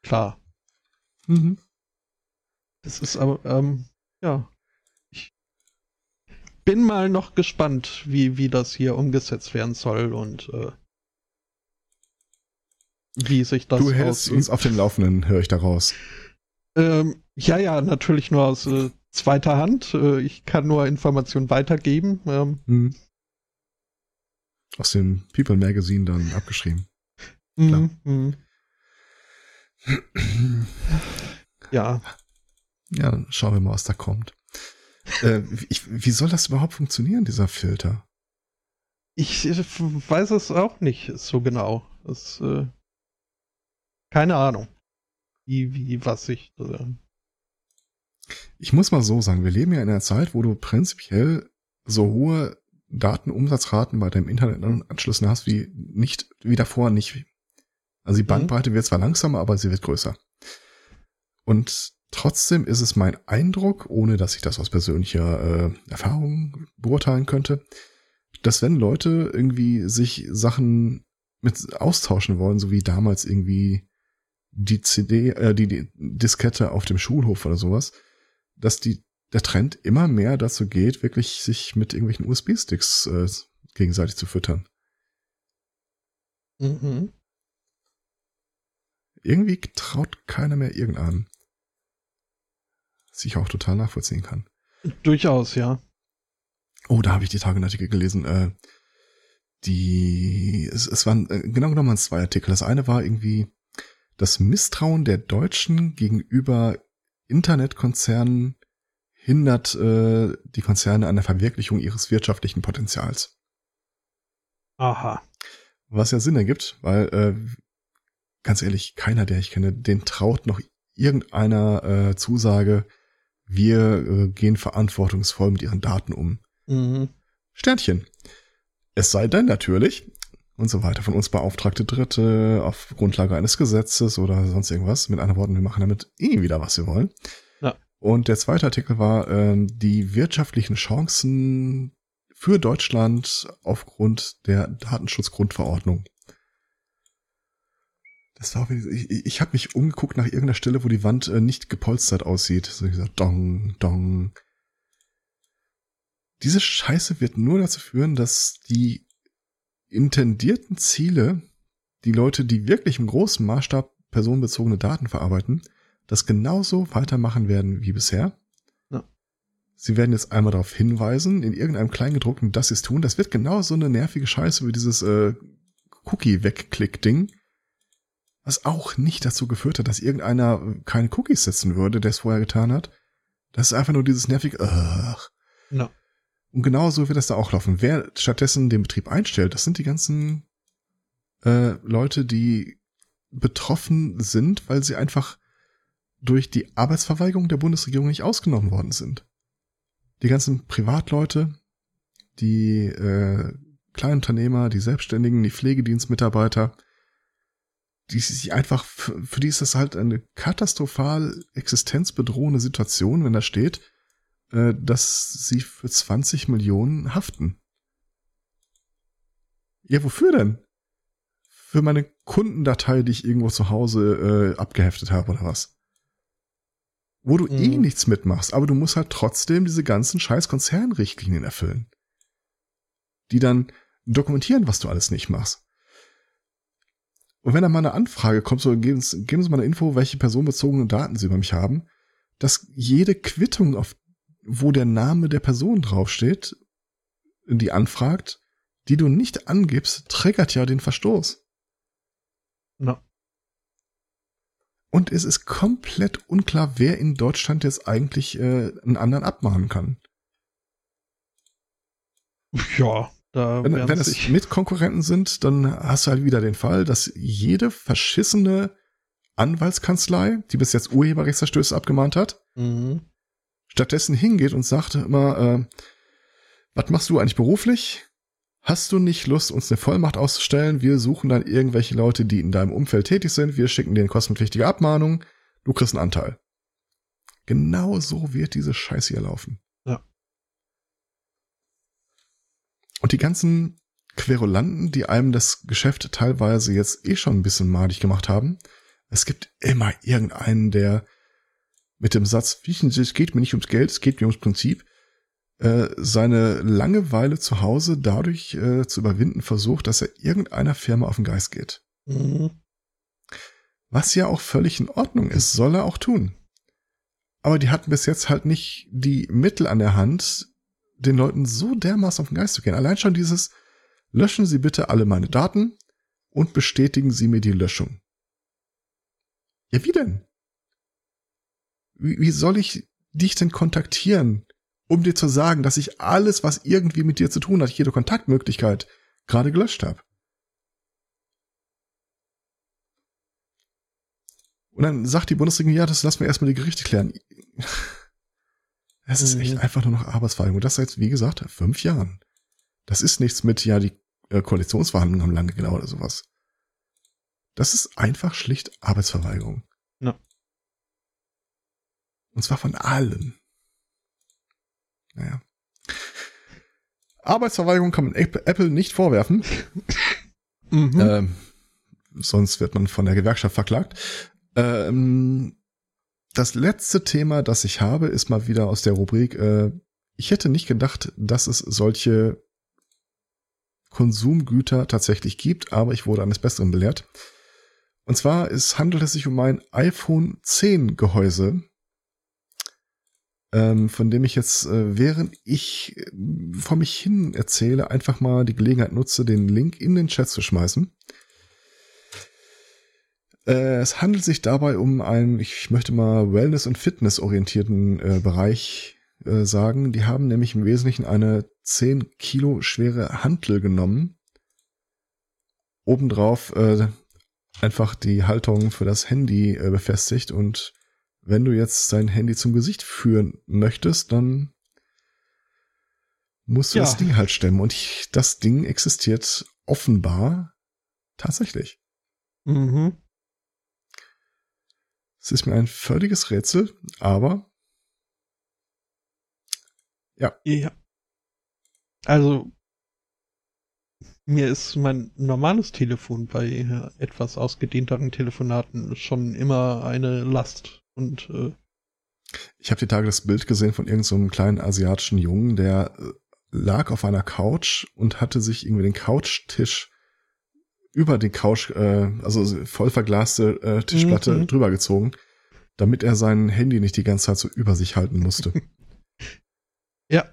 klar. Mhm. Das ist aber, ähm, ja. Ich bin mal noch gespannt, wie, wie das hier umgesetzt werden soll und äh, wie sich das Du hältst ausübt. uns auf dem Laufenden, höre ich daraus. Ähm, ja, ja, natürlich nur aus äh, zweiter Hand. Äh, ich kann nur Informationen weitergeben. Ähm, hm. Aus dem People Magazine dann abgeschrieben. Mhm, mhm. [clears throat] ja. Ja, dann schauen wir mal, was da kommt. äh, ich, wie soll das überhaupt funktionieren, dieser Filter? Ich, ich weiß es auch nicht so genau. Es, äh, keine Ahnung. Wie, wie, was ich. Äh ich muss mal so sagen, wir leben ja in einer Zeit, wo du prinzipiell so hohe Datenumsatzraten bei deinem Internetanschlüssen hast wie nicht, wie davor nicht. Also die mhm. Bandbreite mhm. wird zwar langsamer, aber sie wird größer. Und trotzdem ist es mein Eindruck, ohne dass ich das aus persönlicher äh, Erfahrung beurteilen könnte, dass wenn Leute irgendwie sich Sachen mit austauschen wollen, so wie damals irgendwie die CD, äh, die, die Diskette auf dem Schulhof oder sowas, dass die der Trend immer mehr dazu geht, wirklich sich mit irgendwelchen USB-Sticks äh, gegenseitig zu füttern. Mhm. Irgendwie traut keiner mehr irgendeinem. Was ich auch total nachvollziehen kann. Durchaus, ja. Oh, da habe ich die Tage einen Artikel gelesen. Äh, die, es, es waren äh, genau genommen zwei Artikel. Das eine war irgendwie das Misstrauen der Deutschen gegenüber Internetkonzernen hindert äh, die Konzerne an der Verwirklichung ihres wirtschaftlichen Potenzials. Aha. Was ja Sinn ergibt, weil äh, ganz ehrlich, keiner, der ich kenne, den traut noch irgendeiner äh, Zusage, wir äh, gehen verantwortungsvoll mit ihren Daten um. Mhm. Sternchen. Es sei denn natürlich, und so weiter, von uns beauftragte Dritte auf Grundlage eines Gesetzes oder sonst irgendwas. Mit anderen Worten, wir machen damit eh wieder, was wir wollen. Und der zweite Artikel war ähm, die wirtschaftlichen Chancen für Deutschland aufgrund der Datenschutzgrundverordnung. Das war, ich, ich habe mich umgeguckt nach irgendeiner Stelle, wo die Wand äh, nicht gepolstert aussieht. So ich gesagt, dong, dong. Diese Scheiße wird nur dazu führen, dass die intendierten Ziele, die Leute, die wirklich im großen Maßstab personenbezogene Daten verarbeiten, das genauso weitermachen werden wie bisher. Ja. Sie werden jetzt einmal darauf hinweisen, in irgendeinem Kleingedruckten, dass sie es tun. Das wird genauso eine nervige Scheiße wie dieses äh, Cookie-Wegklick-Ding, was auch nicht dazu geführt hat, dass irgendeiner keine Cookies setzen würde, der es vorher getan hat. Das ist einfach nur dieses nervige, ugh. Ja. Und genauso wird das da auch laufen. Wer stattdessen den Betrieb einstellt, das sind die ganzen äh, Leute, die betroffen sind, weil sie einfach durch die Arbeitsverweigerung der Bundesregierung nicht ausgenommen worden sind. Die ganzen Privatleute, die äh, Kleinunternehmer, die Selbstständigen, die Pflegedienstmitarbeiter, die sich einfach, für, für die ist das halt eine katastrophal existenzbedrohende Situation, wenn da steht, äh, dass sie für 20 Millionen haften. Ja, wofür denn? Für meine Kundendatei, die ich irgendwo zu Hause äh, abgeheftet habe oder was? wo du eh mhm. eh nichts mitmachst, aber du musst halt trotzdem diese ganzen scheiß Konzernrichtlinien erfüllen. Die dann dokumentieren, was du alles nicht machst. Und wenn da mal eine Anfrage kommt, so geben Sie, geben Sie mal eine Info, welche personenbezogenen Daten Sie über mich haben, dass jede Quittung, auf, wo der Name der Person draufsteht, die anfragt, die du nicht angibst, triggert ja den Verstoß. No. Und es ist komplett unklar, wer in Deutschland jetzt eigentlich äh, einen anderen abmahnen kann. Ja, da wenn, wenn es mit Konkurrenten sind, dann hast du halt wieder den Fall, dass jede verschissene Anwaltskanzlei, die bis jetzt Urheberrechtsverstöße abgemahnt hat, mhm. stattdessen hingeht und sagt immer, äh, was machst du eigentlich beruflich? Hast du nicht Lust, uns eine Vollmacht auszustellen? Wir suchen dann irgendwelche Leute, die in deinem Umfeld tätig sind. Wir schicken dir eine kostenpflichtige Abmahnung. Du kriegst einen Anteil. Genau so wird diese Scheiße hier laufen. Ja. Und die ganzen Querulanten, die einem das Geschäft teilweise jetzt eh schon ein bisschen madig gemacht haben, Es gibt immer irgendeinen, der mit dem Satz, wissen Sie, es geht mir nicht ums Geld, es geht mir ums Prinzip, äh, seine Langeweile zu Hause dadurch äh, zu überwinden versucht, dass er irgendeiner Firma auf den Geist geht. Mhm. Was ja auch völlig in Ordnung ist, soll er auch tun. Aber die hatten bis jetzt halt nicht die Mittel an der Hand, den Leuten so dermaßen auf den Geist zu gehen. Allein schon dieses, löschen Sie bitte alle meine Daten und bestätigen Sie mir die Löschung. Ja, wie denn? Wie, wie soll ich dich denn kontaktieren, um dir zu sagen, dass ich alles, was irgendwie mit dir zu tun hat, jede Kontaktmöglichkeit, gerade gelöscht habe? Und dann sagt die Bundesregierung, ja, das lassen wir erstmal die Gerichte klären. Es ist echt mhm. einfach nur noch Arbeitsverweigerung. Und das seit, wie gesagt, fünf Jahren. Das ist nichts mit, ja, die äh, Koalitionsverhandlungen haben lange genau oder sowas. Das ist einfach schlicht Arbeitsverweigerung. Ja. Und zwar von allen. Naja. Arbeitsverweigerung kann man Apple nicht vorwerfen. [laughs] Mhm. Ähm, sonst wird man von der Gewerkschaft verklagt. Ähm, das letzte Thema, das ich habe, ist mal wieder aus der Rubrik. Äh, ich hätte nicht gedacht, dass es solche Konsumgüter tatsächlich gibt, aber ich wurde eines Besseren belehrt. Und zwar es handelt es sich um ein iPhone 10 Gehäuse, ähm, von dem ich jetzt, äh, während ich äh, vor mich hin erzähle, einfach mal die Gelegenheit nutze, den Link in den Chat zu schmeißen. Äh, es handelt sich dabei um einen, ich möchte mal Wellness- und Fitness-orientierten äh, Bereich äh, sagen. Die haben nämlich im Wesentlichen eine 10 Kilo schwere Hantel genommen. Obendrauf äh, einfach die Haltung für das Handy äh, befestigt und wenn du jetzt dein Handy zum Gesicht führen möchtest, dann musst du ja. das Ding halt stemmen. Und ich, das Ding existiert offenbar tatsächlich. Mhm. Es ist mir ein völliges Rätsel, aber ja. Ja. Also mir ist mein normales Telefon bei etwas ausgedehnteren Telefonaten schon immer eine Last und äh, ich habe die Tage das Bild gesehen von irgendeinem so kleinen asiatischen Jungen, der äh, lag auf einer Couch und hatte sich irgendwie den Couchtisch über die Couch, äh, also voll verglaste äh, Tischplatte mhm. drüber gezogen, damit er sein Handy nicht die ganze Zeit so über sich halten musste. [laughs] ja.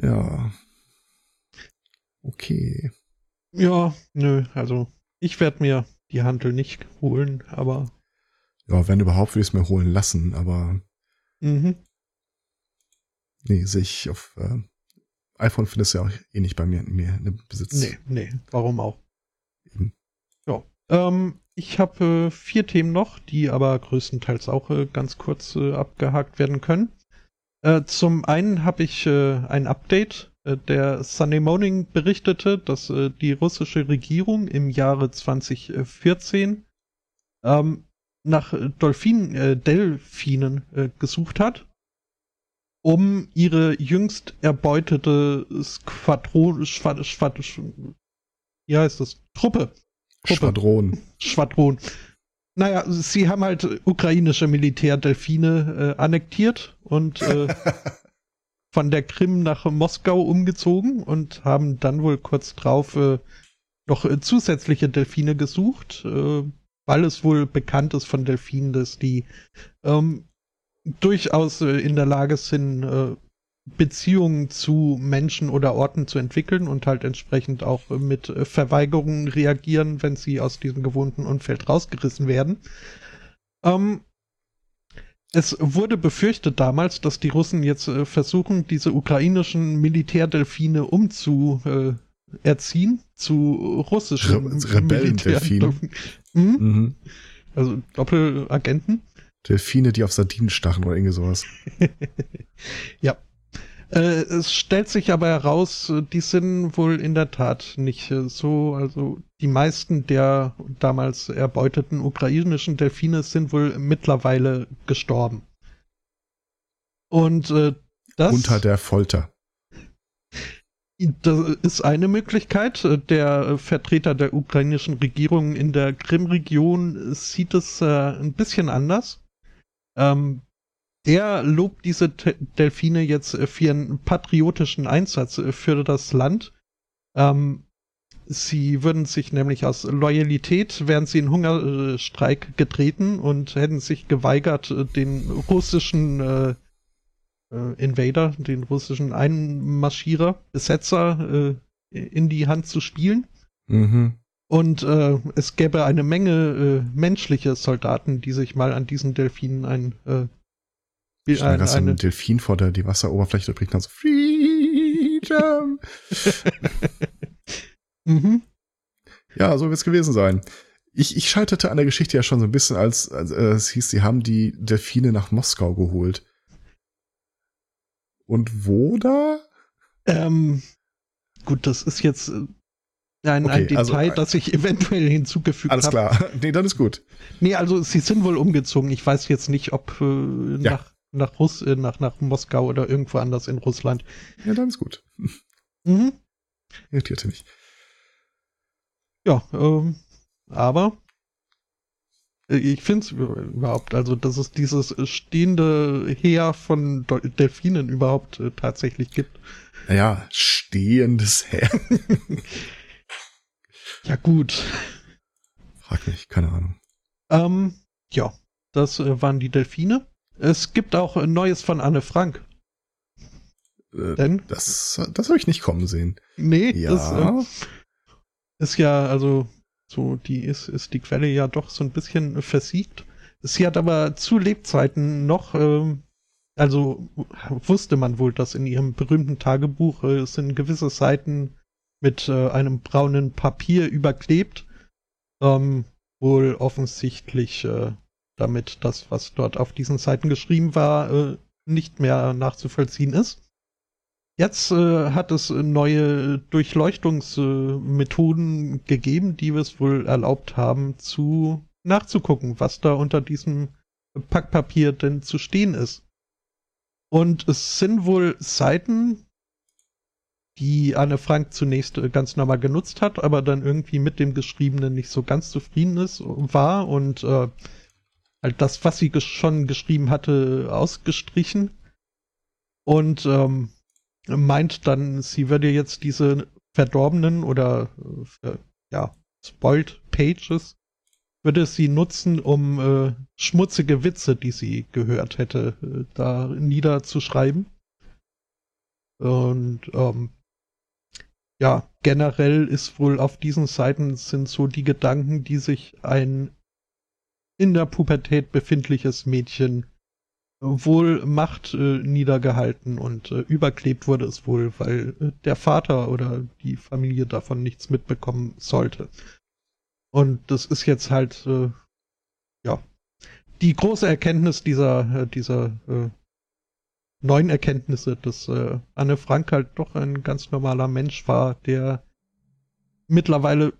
Ja. Okay. Ja, nö, also ich werde mir die Handel nicht holen, aber. Ja, wenn überhaupt, würde ich es mir holen lassen, aber. Mhm. Nee, sehe ich auf äh, iPhone findest du ja auch eh nicht bei mir, mir in Besitz. Nee, nee, warum auch? Eben. Ja. Ähm, ich habe äh, vier Themen noch, die aber größtenteils auch äh, ganz kurz äh, abgehakt werden können. Äh, zum einen habe ich äh, ein Update. Äh, der Sunday Morning berichtete, dass die russische Regierung im Jahre 2014 ähm, nach Dolphin, Delfinen gesucht hat um ihre jüngst erbeutete Squadron, Schwad, Schwad, wie heißt das? Truppe. Truppe. Schwadron. Schwadron. Naja, sie haben halt ukrainische Militärdelfine äh, annektiert und äh, [laughs] von der Krim nach Moskau umgezogen und haben dann wohl kurz drauf äh, noch äh, zusätzliche Delfine gesucht, äh, weil es wohl bekannt ist von Delfinen, dass die ähm, durchaus äh, in der Lage sind, äh, Beziehungen zu Menschen oder Orten zu entwickeln und halt entsprechend auch mit äh, Verweigerungen reagieren, wenn sie aus diesem gewohnten Umfeld rausgerissen werden. Ähm, es wurde befürchtet damals, dass die Russen jetzt versuchen, diese ukrainischen Militärdelfine umzuerziehen äh, zu russischen Re Rebellendelfinen. Hm? Mhm. Also Doppelagenten. Delfine, die auf Sardinen stachen oder irgendwie sowas. [laughs] ja. Äh, es stellt sich aber heraus, die sind wohl in der Tat nicht äh, so, also die meisten der damals erbeuteten ukrainischen Delfine sind wohl mittlerweile gestorben. Und äh, das. Unter der Folter. Das ist eine Möglichkeit. Der Vertreter der ukrainischen Regierung in der Krim-Region sieht es äh, ein bisschen anders. Ähm, der lobt diese Delfine jetzt für ihren patriotischen Einsatz für das Land. Ähm, sie würden sich nämlich aus Loyalität, wären sie in Hungerstreik getreten und hätten sich geweigert, den russischen äh, äh, Invader, den russischen Einmarschierer, Besetzer äh, in die Hand zu spielen. Mhm. Und äh, es gäbe eine Menge äh, menschliche Soldaten, die sich mal an diesen Delfinen ein äh, wie ein, ein, eine Delfin vor der die Wasseroberfläche bringt dann so Freedom. [laughs] mhm. Ja, so wird es gewesen sein. Ich, ich scheiterte an der Geschichte ja schon so ein bisschen, als, als äh, es hieß, sie haben die Delfine nach Moskau geholt. Und wo da? Ähm, gut, das ist jetzt äh, ein, okay, ein Detail, also, das ich eventuell hinzugefügt habe. Alles klar. [laughs] Nee, dann ist gut. Nee, also sie sind wohl umgezogen. Ich weiß jetzt nicht, ob äh, ja. nach, nach, Russ, äh, nach, nach Moskau oder irgendwo anders in Russland. Ja, dann ist gut. [laughs] Mhm. Irritierte mich. Ja, ähm, aber ich finde es überhaupt, also dass es dieses stehende Heer von Delfinen überhaupt äh, tatsächlich gibt. Ja, stehendes Heer. [laughs] ja, gut. Frag mich, keine Ahnung. Ähm, ja, das äh, waren die Delfine. Es gibt auch ein Neues von Anne Frank. Äh, Denn? Das, das habe ich nicht kommen sehen. Nee, ja. das äh, ist ja, also so, die ist, ist die Quelle ja doch so ein bisschen versiegt. Sie hat aber zu Lebzeiten noch, äh, also wusste man wohl, dass in ihrem berühmten Tagebuch äh, sind gewisse Seiten mit äh, einem braunen Papier überklebt. Ähm, wohl offensichtlich äh, damit das, was dort auf diesen Seiten geschrieben war, äh, nicht mehr nachzuvollziehen ist. Jetzt äh, hat es neue Durchleuchtungsmethoden gegeben, die es wohl erlaubt haben, zu nachzugucken, was da unter diesem Packpapier denn zu stehen ist. Und es sind wohl Seiten, die Anne Frank zunächst äh, ganz normal genutzt hat, aber dann irgendwie mit dem Geschriebenen nicht so ganz zufrieden ist, war und äh, halt das, was sie schon geschrieben hatte, ausgestrichen. Und ähm, meint dann, sie würde jetzt diese verdorbenen oder äh, ja, spoiled Pages würde sie nutzen, um äh, schmutzige Witze, die sie gehört hätte, äh, da niederzuschreiben. Und ähm, ja, generell ist wohl auf diesen Seiten sind so die Gedanken, die sich ein in der Pubertät befindliches Mädchen wohl Macht äh, niedergehalten und äh, überklebt wurde es wohl, weil äh, der Vater oder die Familie davon nichts mitbekommen sollte. Und das ist jetzt halt, äh, ja, die große Erkenntnis dieser, äh, dieser äh, neuen Erkenntnisse, dass äh, Anne Frank halt doch ein ganz normaler Mensch war, der mittlerweile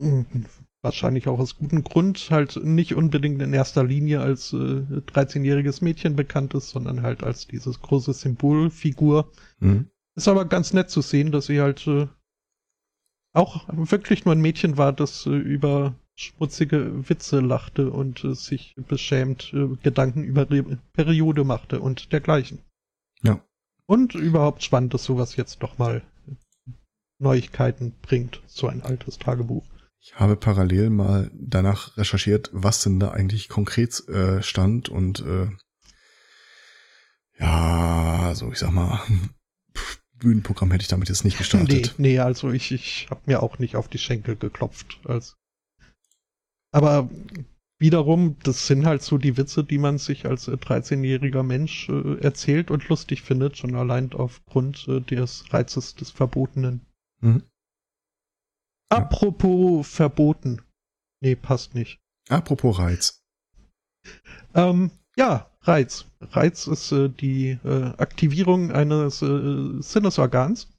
hm, wahrscheinlich auch aus gutem Grund halt nicht unbedingt in erster Linie als äh, 13-jähriges Mädchen bekannt ist, sondern halt als dieses große Symbolfigur. Mhm. Ist aber ganz nett zu sehen, dass sie halt äh, auch wirklich nur ein Mädchen war, das äh, über schmutzige Witze lachte und äh, sich beschämt äh, Gedanken über Re Periode machte und dergleichen. Ja. Und überhaupt spannend, dass sowas jetzt doch mal Neuigkeiten bringt, so ein altes Tagebuch. Ich habe parallel mal danach recherchiert, was denn da eigentlich konkret äh, stand und äh, ja, so ich sag mal, [laughs] Bühnenprogramm hätte ich damit jetzt nicht gestartet. Nee, nee also ich, ich habe mir auch nicht auf die Schenkel geklopft. Als Aber wiederum, das sind halt so die Witze, die man sich als 13-jähriger Mensch äh, erzählt und lustig findet, schon allein aufgrund äh, des Reizes des Verbotenen. Mhm. Apropos verboten. Nee, passt nicht. Apropos Reiz. Ähm, ja, Reiz. Reiz ist äh, die äh, Aktivierung eines äh, Sinnesorgans.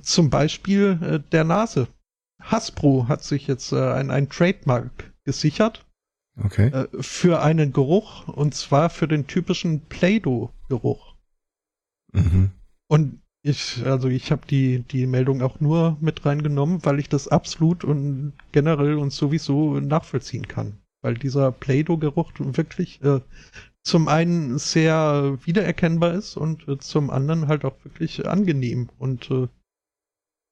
Zum Beispiel äh, der Nase. Hasbro hat sich jetzt äh, ein, ein Trademark gesichert. Okay. Äh, für einen Geruch und zwar für den typischen Play-Doh-Geruch. Mhm. Und Ich, also ich habe die, die Meldung auch nur mit reingenommen, weil ich das absolut und generell und sowieso nachvollziehen kann. Weil dieser Play-Doh-Geruch wirklich äh, zum einen sehr wiedererkennbar ist und äh, zum anderen halt auch wirklich angenehm und äh,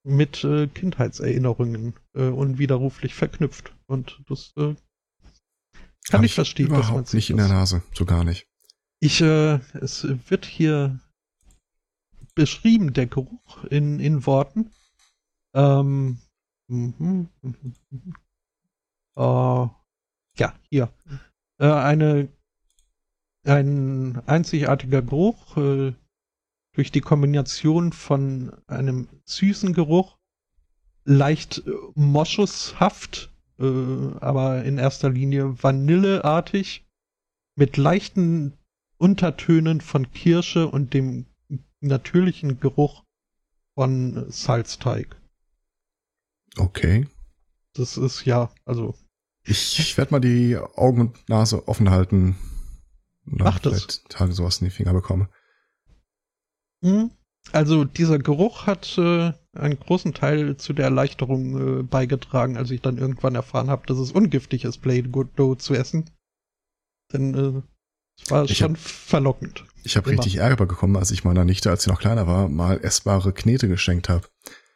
mit äh, Kindheitserinnerungen äh, unwiderruflich verknüpft. Und das äh, kann Hab ich verstehen. Überhaupt nicht in der Nase, so gar nicht. Ich, äh, es wird hier beschrieben, der Geruch in, in Worten. Ähm, mm, äh, ja, hier. Äh, eine, ein einzigartiger Geruch äh, durch die Kombination von einem süßen Geruch, leicht äh, moschushaft, äh, aber in erster Linie vanilleartig, mit leichten Untertönen von Kirsche und dem natürlichen Geruch von Salzteig. Okay. Das ist ja, also. Ich, ich werde mal die Augen und Nase offen halten. Mach das. Tage sowas in die Finger bekomme. Hm? Also dieser Geruch hat äh, einen großen Teil zu der Erleichterung äh, beigetragen, als ich dann irgendwann erfahren habe, dass es ungiftig ist, Play Good Dough zu essen. Denn äh, es war ich schon hab, verlockend. Ich habe richtig Ärger bekommen, als ich meiner Nichte, als sie noch kleiner war, mal essbare Knete geschenkt habe.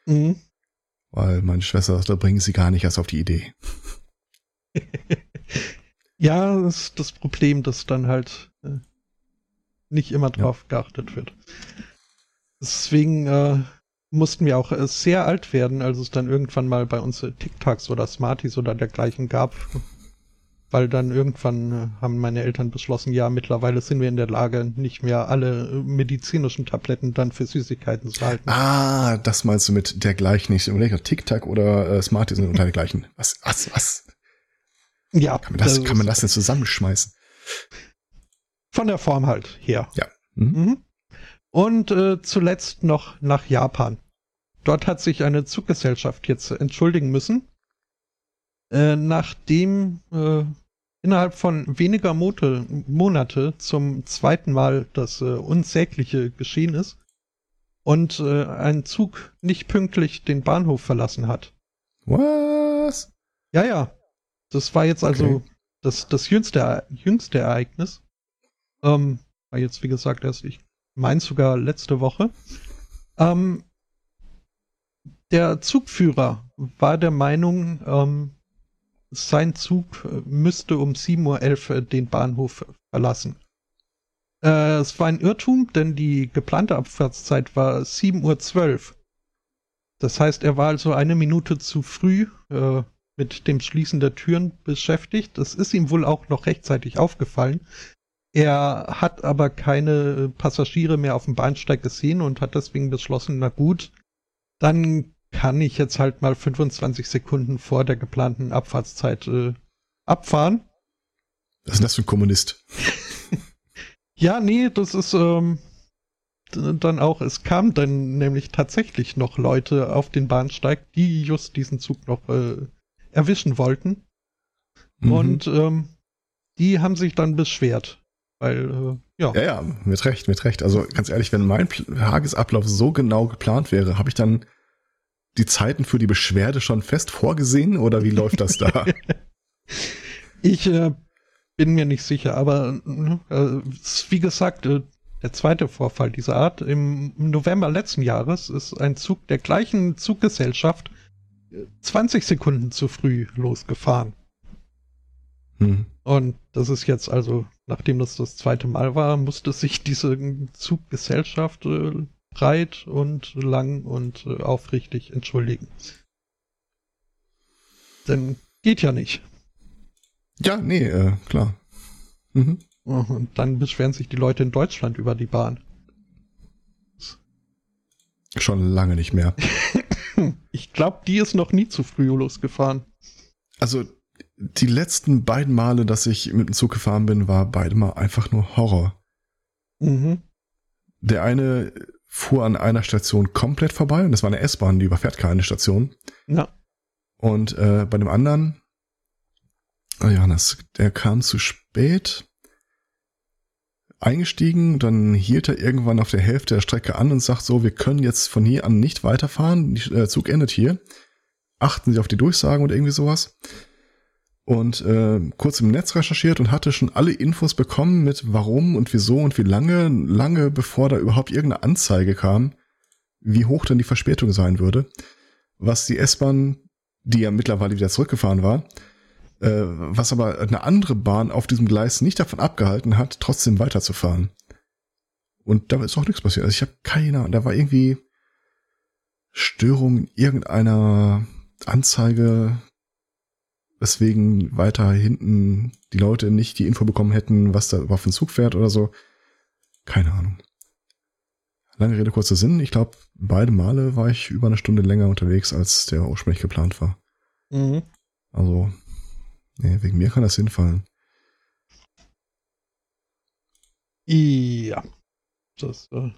Mhm. Weil meine Schwester sagte, bringen sie gar nicht erst auf die Idee. [laughs] ja, das ist das Problem, dass dann halt äh, nicht immer drauf ja. geachtet wird. Deswegen äh, mussten wir auch äh, sehr alt werden, als es dann irgendwann mal bei uns äh, TikToks oder Smarties oder dergleichen gab, weil dann irgendwann äh, haben meine Eltern beschlossen, ja, mittlerweile sind wir in der Lage, nicht mehr alle äh, medizinischen Tabletten dann für Süßigkeiten zu halten. Ah, das meinst du mit dergleichen nicht. TikTok oder Smarties sind unter dergleichen. Was, was, was? Ja. Kann man das, das kann man das denn zusammenschmeißen? Von der Form halt her. Ja. Mhm. Mhm. Und äh, zuletzt noch nach Japan. Dort hat sich eine Zuggesellschaft jetzt entschuldigen müssen, äh, nachdem äh, innerhalb von weniger Mote, Monate zum zweiten Mal das äh, Unsägliche geschehen ist und äh, ein Zug nicht pünktlich den Bahnhof verlassen hat. Was? Ja, ja. Das war jetzt also okay. das, das jüngste, jüngste Ereignis. Ähm, war jetzt, wie gesagt, erst, ich meine sogar letzte Woche. Ähm, der Zugführer war der Meinung, ähm, sein Zug müsste um 7.11 Uhr den Bahnhof verlassen. Äh, es war ein Irrtum, denn die geplante Abfahrtszeit war 7.12 Uhr. Das heißt, er war also eine Minute zu früh äh, mit dem Schließen der Türen beschäftigt. Das ist ihm wohl auch noch rechtzeitig aufgefallen. Er hat aber keine Passagiere mehr auf dem Bahnsteig gesehen und hat deswegen beschlossen, na gut, dann kann ich jetzt halt mal 25 Sekunden vor der geplanten Abfahrtszeit äh, abfahren. Was ist denn das für ein Kommunist? [laughs] ja, nee, das ist ähm, dann auch, es kamen dann nämlich tatsächlich noch Leute auf den Bahnsteig, die just diesen Zug noch äh, erwischen wollten. Mhm. Und ähm, die haben sich dann beschwert. Weil, äh, ja. Ja, ja, mit Recht, mit Recht. Also ganz ehrlich, wenn mein Tagesablauf so genau geplant wäre, habe ich dann die Zeiten für die Beschwerde schon fest vorgesehen oder wie läuft das da? [laughs] ich äh, bin mir nicht sicher, aber äh, wie gesagt, äh, der zweite Vorfall dieser Art im November letzten Jahres ist ein Zug der gleichen Zuggesellschaft 20 äh, Sekunden zu früh losgefahren. Hm. Und das ist jetzt also, nachdem das das zweite Mal war, musste sich diese Zuggesellschaft äh, breit und lang und äh, aufrichtig entschuldigen. Denn geht ja nicht. Ja, nee, äh, klar. Mhm. Und dann beschweren sich die Leute in Deutschland über die Bahn. Schon lange nicht mehr. [laughs] ich glaube, die ist noch nie zu früh losgefahren. Also die letzten beiden Male, dass ich mit dem Zug gefahren bin, war beide mal einfach nur Horror. Mhm. Der eine fuhr an einer Station komplett vorbei und das war eine S-Bahn, die überfährt keine Station. Ja. Und äh, bei dem anderen, oh Johannes, der kam zu spät. eingestiegen, dann hielt er irgendwann auf der Hälfte der Strecke an und sagt so, wir können jetzt von hier an nicht weiterfahren, der äh, Zug endet hier. Achten Sie auf die Durchsagen und irgendwie sowas. Und äh, kurz im Netz recherchiert und hatte schon alle Infos bekommen mit warum und wieso und wie lange, lange bevor da überhaupt irgendeine Anzeige kam, wie hoch dann die Verspätung sein würde. Was die S-Bahn, die ja mittlerweile wieder zurückgefahren war, äh, was aber eine andere Bahn auf diesem Gleis nicht davon abgehalten hat, trotzdem weiterzufahren. Und da ist auch nichts passiert. Also ich habe keine Ahnung, da war irgendwie Störung in irgendeiner Anzeige, weswegen weiter hinten die Leute nicht die Info bekommen hätten, was da überhaupt für ein Zug fährt oder so. Keine Ahnung. Lange Rede, kurzer Sinn. Ich glaube, beide Male war ich über eine Stunde länger unterwegs, als der ursprünglich geplant war. Mhm. Also, nee, wegen mir kann das hinfallen. Ja. Das, äh,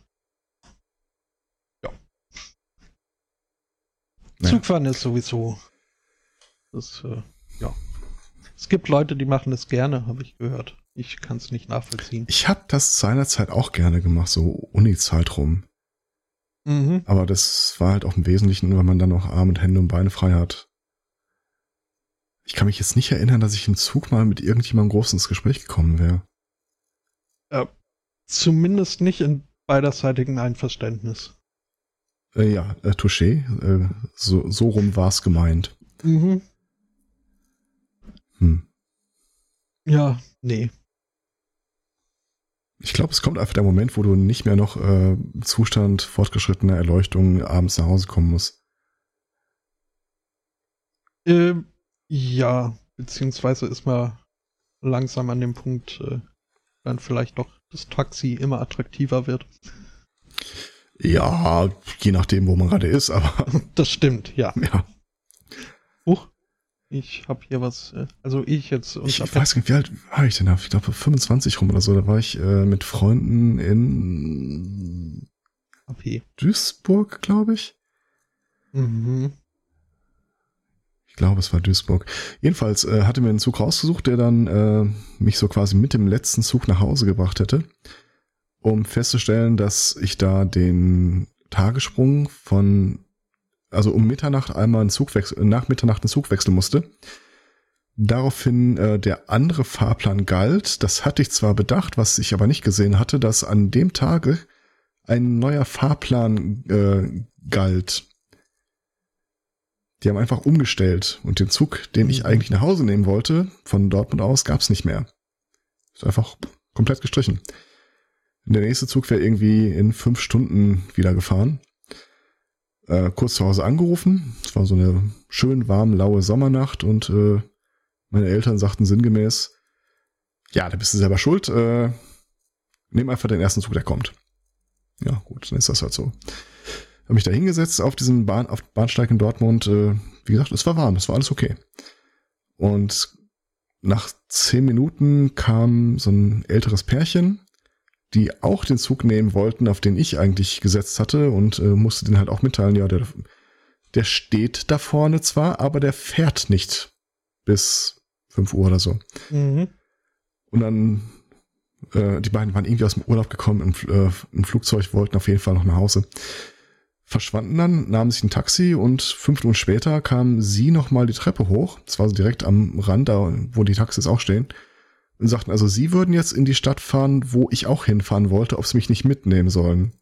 ja. Zugfahren ist sowieso. Das, äh. Es gibt Leute, die machen das gerne, habe ich gehört. Ich kann es nicht nachvollziehen. Ich habe das seinerzeit auch gerne gemacht, so Uni-Zeit rum. Mhm. Aber das war halt auch im Wesentlichen, weil man dann noch Arme und Hände und Beine frei hat. Ich kann mich jetzt nicht erinnern, dass ich im Zug mal mit irgendjemandem groß ins Gespräch gekommen wäre. Äh, zumindest nicht in beiderseitigen Einverständnis. Äh, ja, äh, Touché. Äh, so, so rum war es gemeint. Mhm. Hm. Ja, nee. Ich glaube, es kommt einfach der Moment, wo du nicht mehr noch äh, Zustand fortgeschrittener Erleuchtung abends nach Hause kommen musst. Äh, ja, beziehungsweise ist man langsam an dem Punkt, äh, dann vielleicht doch das Taxi immer attraktiver wird. Ja, je nachdem, wo man gerade ist, aber. [laughs] Das stimmt, ja. [laughs] Ja. Ich habe hier was, äh, also ich jetzt. ich weiß nicht, wie alt war ich denn? Ich glaube 25 rum oder so. Da war ich äh, mit Freunden in AP. Duisburg, glaube ich. Mhm. Ich glaube, es war Duisburg. Jedenfalls äh, hatte mir einen Zug rausgesucht, der dann äh, mich so quasi mit dem letzten Zug nach Hause gebracht hätte, um festzustellen, dass ich da den Tagessprung von also um Mitternacht einmal einen Zugwechsel, nach Mitternacht einen Zug wechseln musste. Daraufhin äh, der andere Fahrplan galt. Das hatte ich zwar bedacht, was ich aber nicht gesehen hatte, dass an dem Tage ein neuer Fahrplan äh, galt. Die haben einfach umgestellt und den Zug, den ich mhm. eigentlich nach Hause nehmen wollte, von Dortmund aus, gab es nicht mehr. Ist einfach komplett gestrichen. Der nächste Zug wäre irgendwie in fünf Stunden wieder gefahren äh, kurz zu Hause angerufen. Es war so eine schön warm, laue Sommernacht und äh, meine Eltern sagten sinngemäß, ja, da bist du selber schuld, äh, nimm einfach den ersten Zug, der kommt. Ja, gut, dann ist das halt so. Habe mich da hingesetzt auf diesem Bahn, auf Bahnsteig in Dortmund. Äh, wie gesagt, es war warm, es war alles okay. Und nach zehn Minuten kam so ein älteres Pärchen die auch den Zug nehmen wollten, auf den ich eigentlich gesetzt hatte und äh, musste den halt auch mitteilen, ja, der, der steht da vorne zwar, aber der fährt nicht bis 5 Uhr oder so. Mhm. Und dann, äh, die beiden waren irgendwie aus dem Urlaub gekommen im, äh, im Flugzeug, wollten auf jeden Fall noch nach Hause. Verschwanden dann, nahmen sich ein Taxi und fünf Minuten später kam sie nochmal die Treppe hoch. Das war so direkt am Rand, da wo die Taxis auch stehen und sagten, also sie würden jetzt in die Stadt fahren, wo ich auch hinfahren wollte, ob sie mich nicht mitnehmen sollen.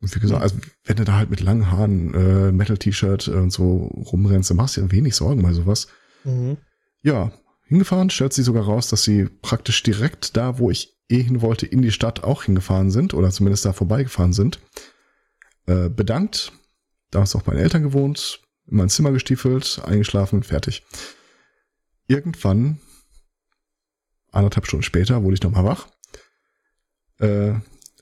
Und wie gesagt, also wenn du da halt mit langen Haaren, äh, Metal-T-Shirt und so rumrennst, dann machst du ja wenig Sorgen bei sowas. Mhm. Ja, hingefahren, stellt sie sogar raus, dass sie praktisch direkt da, wo ich eh hin wollte, in die Stadt auch hingefahren sind oder zumindest da vorbeigefahren sind. Äh, bedankt, da ist auch meine Eltern gewohnt, in mein Zimmer gestiefelt, eingeschlafen, fertig. Irgendwann anderthalb Stunden später wurde ich nochmal wach. Äh,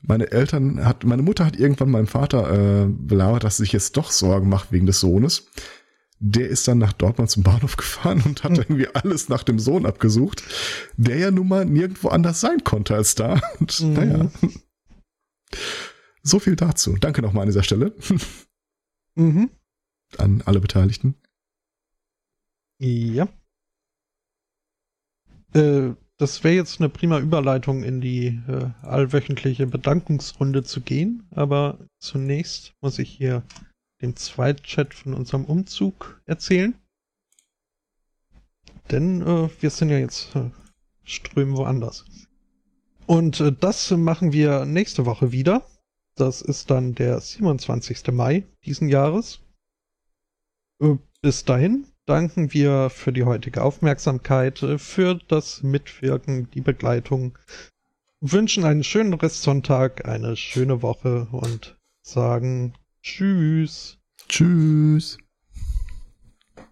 meine Eltern hat, meine Mutter hat irgendwann meinem Vater äh, belabert, dass sie sich jetzt doch Sorgen macht wegen des Sohnes. Der ist dann nach Dortmund zum Bahnhof [laughs] gefahren und hat hm. irgendwie alles nach dem Sohn abgesucht, der ja nun mal nirgendwo anders sein konnte als da. [laughs] Und mhm. naja. So viel dazu. Danke nochmal an dieser Stelle. Mhm. An alle Beteiligten. Ja. Äh, das wäre jetzt eine prima Überleitung in die äh, allwöchentliche Bedankungsrunde zu gehen, aber zunächst muss ich hier den Zweitchat von unserem Umzug erzählen. Denn äh, wir sind ja jetzt äh, strömen woanders. Und äh, das machen wir nächste Woche wieder. Das ist dann der 27. Mai diesen Jahres. Äh, bis dahin danken wir für die heutige Aufmerksamkeit, äh, für das Mitwirken, die Begleitung. Wünschen einen schönen Restsonntag, eine schöne Woche und sagen Tschüss. Tschüss.